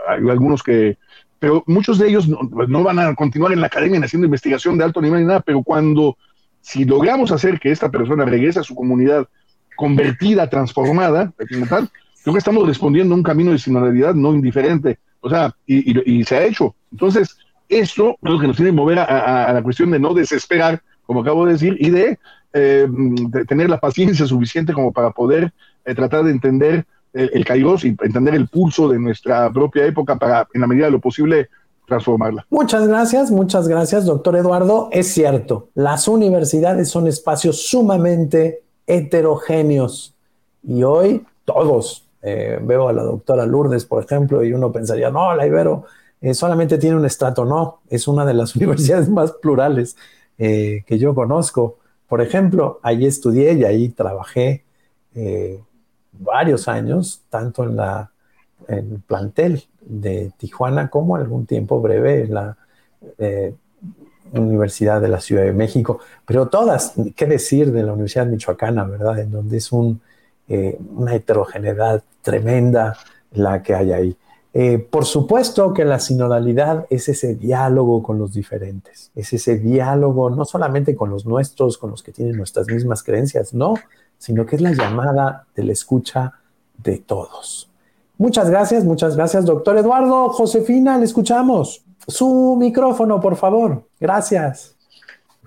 hay algunos que pero muchos de ellos no, van a continuar en la academia haciendo investigación de alto nivel ni nada, pero cuando, si logramos hacer que esta persona regrese a su comunidad convertida, transformada, creo que estamos respondiendo a un camino de sinodalidad no indiferente, o sea, y, se ha hecho. Entonces, esto es lo que nos tiene que mover a, la cuestión de no desesperar, como acabo de decir, y de, eh, tener la paciencia suficiente como para poder eh, tratar de entender el, el y entender el pulso de nuestra propia época para, en la medida de lo posible, transformarla. Muchas gracias, muchas gracias, doctor Eduardo. Es cierto, las universidades son espacios sumamente heterogéneos y hoy todos, eh, veo a la doctora Lourdes, por ejemplo, y uno pensaría, no, la Ibero eh, solamente tiene un estrato, no, es una de las universidades más plurales eh, que yo conozco. Por ejemplo, allí estudié y ahí trabajé varios años, tanto en la el plantel de Tijuana como algún tiempo breve en la eh, Universidad de la Ciudad de México, pero todas, qué decir de la Universidad Michoacana, ¿verdad? En donde es eh, una heterogeneidad tremenda la que hay ahí. Eh, por supuesto que la sinodalidad es ese diálogo con los diferentes, es ese diálogo no solamente con los nuestros, con los que tienen nuestras mismas creencias, no, sino que es la llamada de la escucha de todos. Muchas gracias, muchas gracias, doctor Eduardo. Josefina, le escuchamos. Su micrófono, por favor. Gracias.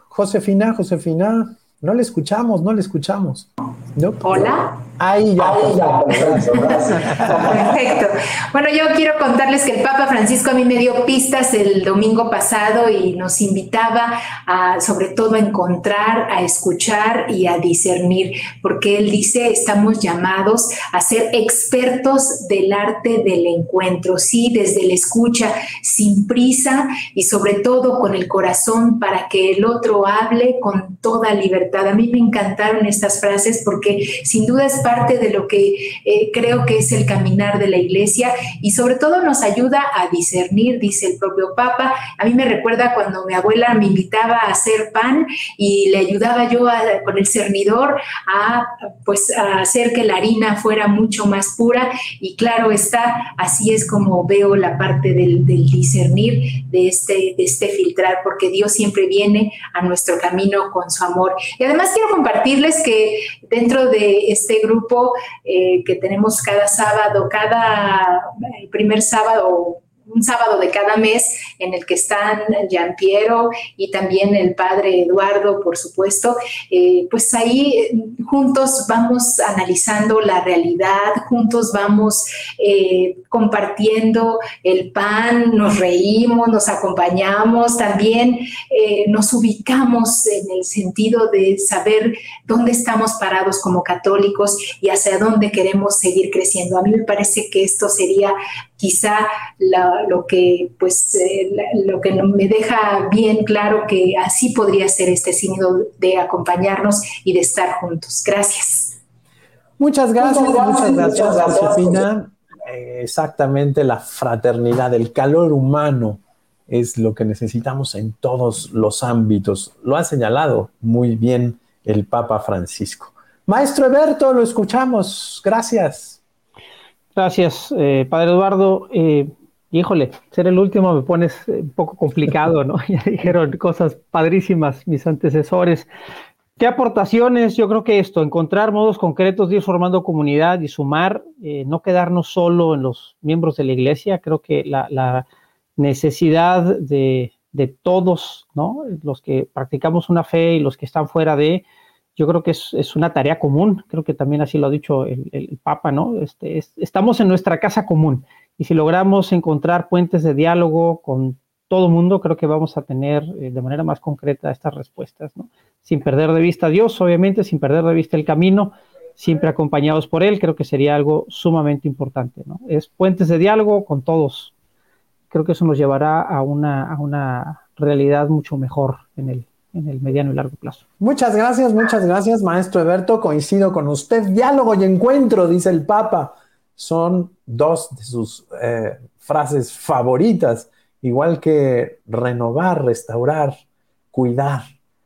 Josefina, Josefina, no le escuchamos, no le escuchamos. Hola. Ahí ya. Perfecto. Bueno, yo quiero contarles que el Papa Francisco a mí me dio pistas el domingo pasado y nos invitaba a, sobre todo, a encontrar, a escuchar y a discernir, porque él dice, estamos llamados a ser expertos del arte del encuentro, sí, desde la escucha, sin prisa y sobre todo con el corazón para que el otro hable con toda libertad. A mí me encantaron estas frases porque sin duda es parte de lo que eh, creo que es el caminar de la iglesia y sobre todo nos ayuda a discernir, dice el propio Papa. A mí me recuerda cuando mi abuela me invitaba a hacer pan y le ayudaba yo con el cernidor a, pues, a hacer que la harina fuera mucho más pura y claro está, así es como veo la parte del, discernir, de este, de este filtrar, porque Dios siempre viene a nuestro camino con su amor. Y además quiero compartirles que dentro de este grupo eh, que tenemos cada sábado, cada primer sábado un sábado de cada mes en el que están Gian Piero y también el padre Eduardo, por supuesto, eh, pues ahí eh, juntos vamos analizando la realidad, juntos vamos eh, compartiendo el pan, nos reímos, nos acompañamos, también nos ubicamos en el sentido de saber dónde estamos parados como católicos y hacia dónde queremos seguir creciendo. A mí me parece que esto sería quizá lo que pues eh, lo que me deja bien claro que así podría ser este signo de acompañarnos y de estar juntos. Gracias. Muchas gracias, muchas gracias, Josefina. Eh, exactamente la fraternidad, el calor humano es lo que necesitamos en todos los ámbitos. Lo ha señalado muy bien el Papa Francisco. Maestro Eberto, lo escuchamos. Gracias. Gracias, eh, Padre Eduardo. Eh, híjole, ser el último me pones un poco complicado, ¿no? Ya dijeron cosas padrísimas mis antecesores. ¿Qué aportaciones? Yo creo que esto, encontrar modos concretos de ir formando comunidad y sumar, eh, no quedarnos solo en los miembros de la iglesia. Creo que la, necesidad de, todos, ¿no? Los que practicamos una fe y los que están fuera de, yo creo que es, una tarea común, creo que también así lo ha dicho el, Papa, ¿no? Este, estamos en nuestra casa común y si logramos encontrar puentes de diálogo con todo el mundo, creo que vamos a tener eh, de manera más concreta estas respuestas, ¿no? Sin perder de vista a Dios, obviamente, sin perder de vista el camino, siempre acompañados por Él, creo que sería algo sumamente importante, ¿no? Es puentes de diálogo con todos. Creo que eso nos llevará a una, a una realidad mucho mejor en el, en el mediano y largo plazo. Muchas gracias, muchas gracias, maestro Eberto. Coincido con usted. Diálogo y encuentro, dice el Papa. Son dos de sus eh, frases favoritas, igual que renovar, restaurar, cuidar.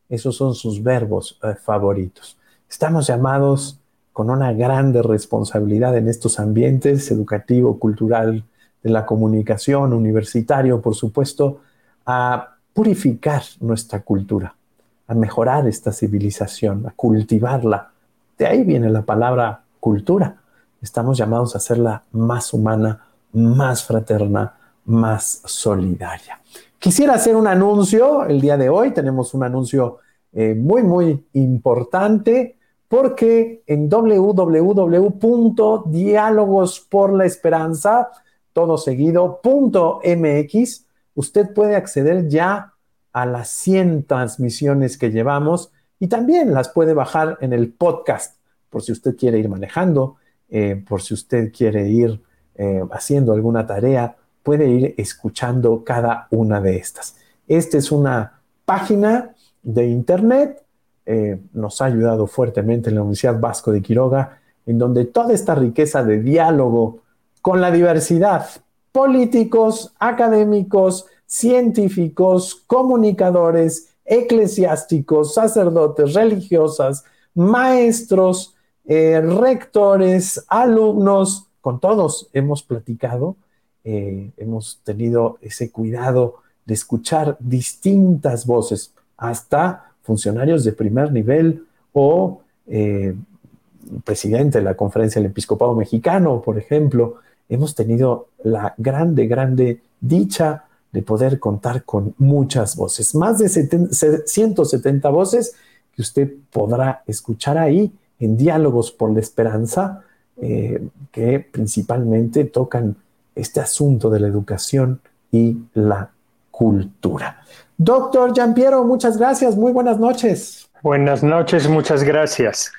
Esos son sus verbos eh, favoritos. Estamos llamados con una grande responsabilidad en estos ambientes educativo, cultural, de la comunicación, universitario, por supuesto, a purificar nuestra cultura, a mejorar esta civilización, a cultivarla. De ahí viene la palabra cultura. Estamos llamados a hacerla más humana, más fraterna, más solidaria. Quisiera hacer un anuncio el día de hoy. Tenemos un anuncio eh, muy, muy importante porque en www.dialogosporlaesperanza, todo seguido, .mx, usted puede acceder ya a las 100 transmisiones que llevamos y también las puede bajar en el podcast por si usted quiere ir manejando, eh, por si usted quiere ir eh, haciendo alguna tarea, puede ir escuchando cada una de estas. Esta es una página de internet, eh, nos ha ayudado fuertemente en la Universidad Vasco de Quiroga, en donde toda esta riqueza de diálogo con la diversidad políticos, académicos, científicos, comunicadores, eclesiásticos, sacerdotes, religiosas, maestros, eh, rectores, alumnos, con todos hemos platicado, eh, hemos tenido ese cuidado de escuchar distintas voces, hasta funcionarios de primer nivel o eh, presidente de la conferencia del episcopado mexicano, por ejemplo, hemos tenido la grande, grande dicha de poder contar con muchas voces, más de 170 voces que usted podrá escuchar ahí en Diálogos por la Esperanza, eh, que principalmente tocan este asunto de la educación y la cultura. Doctor Giampiero, muchas gracias, muy buenas noches. Buenas noches, muchas gracias.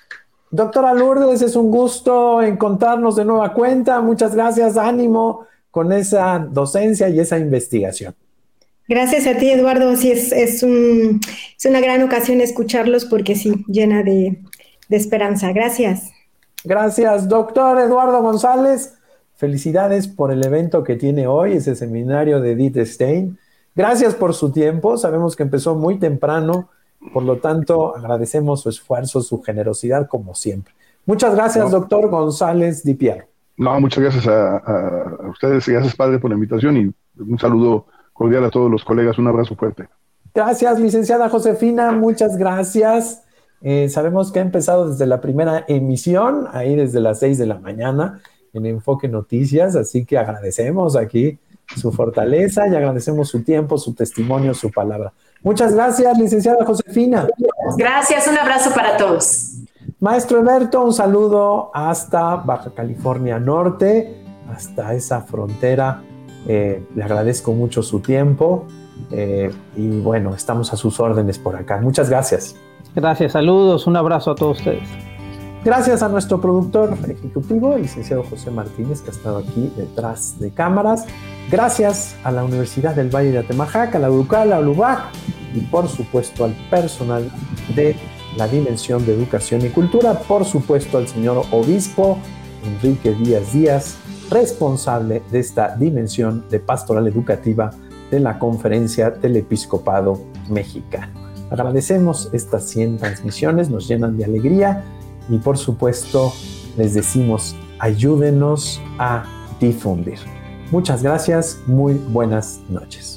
Doctora Lourdes, es un gusto encontrarnos de nueva cuenta. Muchas gracias, ánimo con esa docencia y esa investigación. Gracias a ti, Eduardo. Sí, es, es, una gran ocasión escucharlos porque sí, llena de, esperanza. Gracias. Gracias, doctor Eduardo González. Felicidades por el evento que tiene hoy, ese seminario de Edith Stein. Gracias por su tiempo. Sabemos que empezó muy temprano por lo tanto, agradecemos su esfuerzo, su generosidad, como siempre. Muchas gracias, doctor González Di Piero. No, muchas gracias a, ustedes, gracias, padre, por la invitación y un saludo cordial a todos los colegas. Un abrazo fuerte. Gracias, licenciada Josefina, muchas gracias. Eh, sabemos que ha empezado desde la primera emisión, ahí desde las seis de la mañana, en Enfoque Noticias, así que agradecemos aquí su fortaleza y agradecemos su tiempo, su testimonio, su palabra. Muchas gracias, licenciada Josefina. Gracias, un abrazo para todos. Maestro Eberto, un saludo hasta Baja California Norte, hasta esa frontera. Eh, le agradezco mucho su tiempo eh, y bueno, estamos a sus órdenes por acá. Muchas gracias. Gracias, saludos, un abrazo a todos ustedes. Gracias a nuestro productor ejecutivo, el licenciado José Martínez, que ha estado aquí detrás de cámaras. Gracias a la Universidad del Valle de Atemajac, a la UDUCAL, a ULUBAC y por supuesto al personal de la Dimensión de Educación y Cultura, por supuesto al señor obispo Enrique Díaz Díaz, responsable de esta dimensión de pastoral educativa de la Conferencia del Episcopado Mexicano. Agradecemos estas 100 transmisiones, nos llenan de alegría y por supuesto les decimos ayúdenos a difundir. Muchas gracias, muy buenas noches.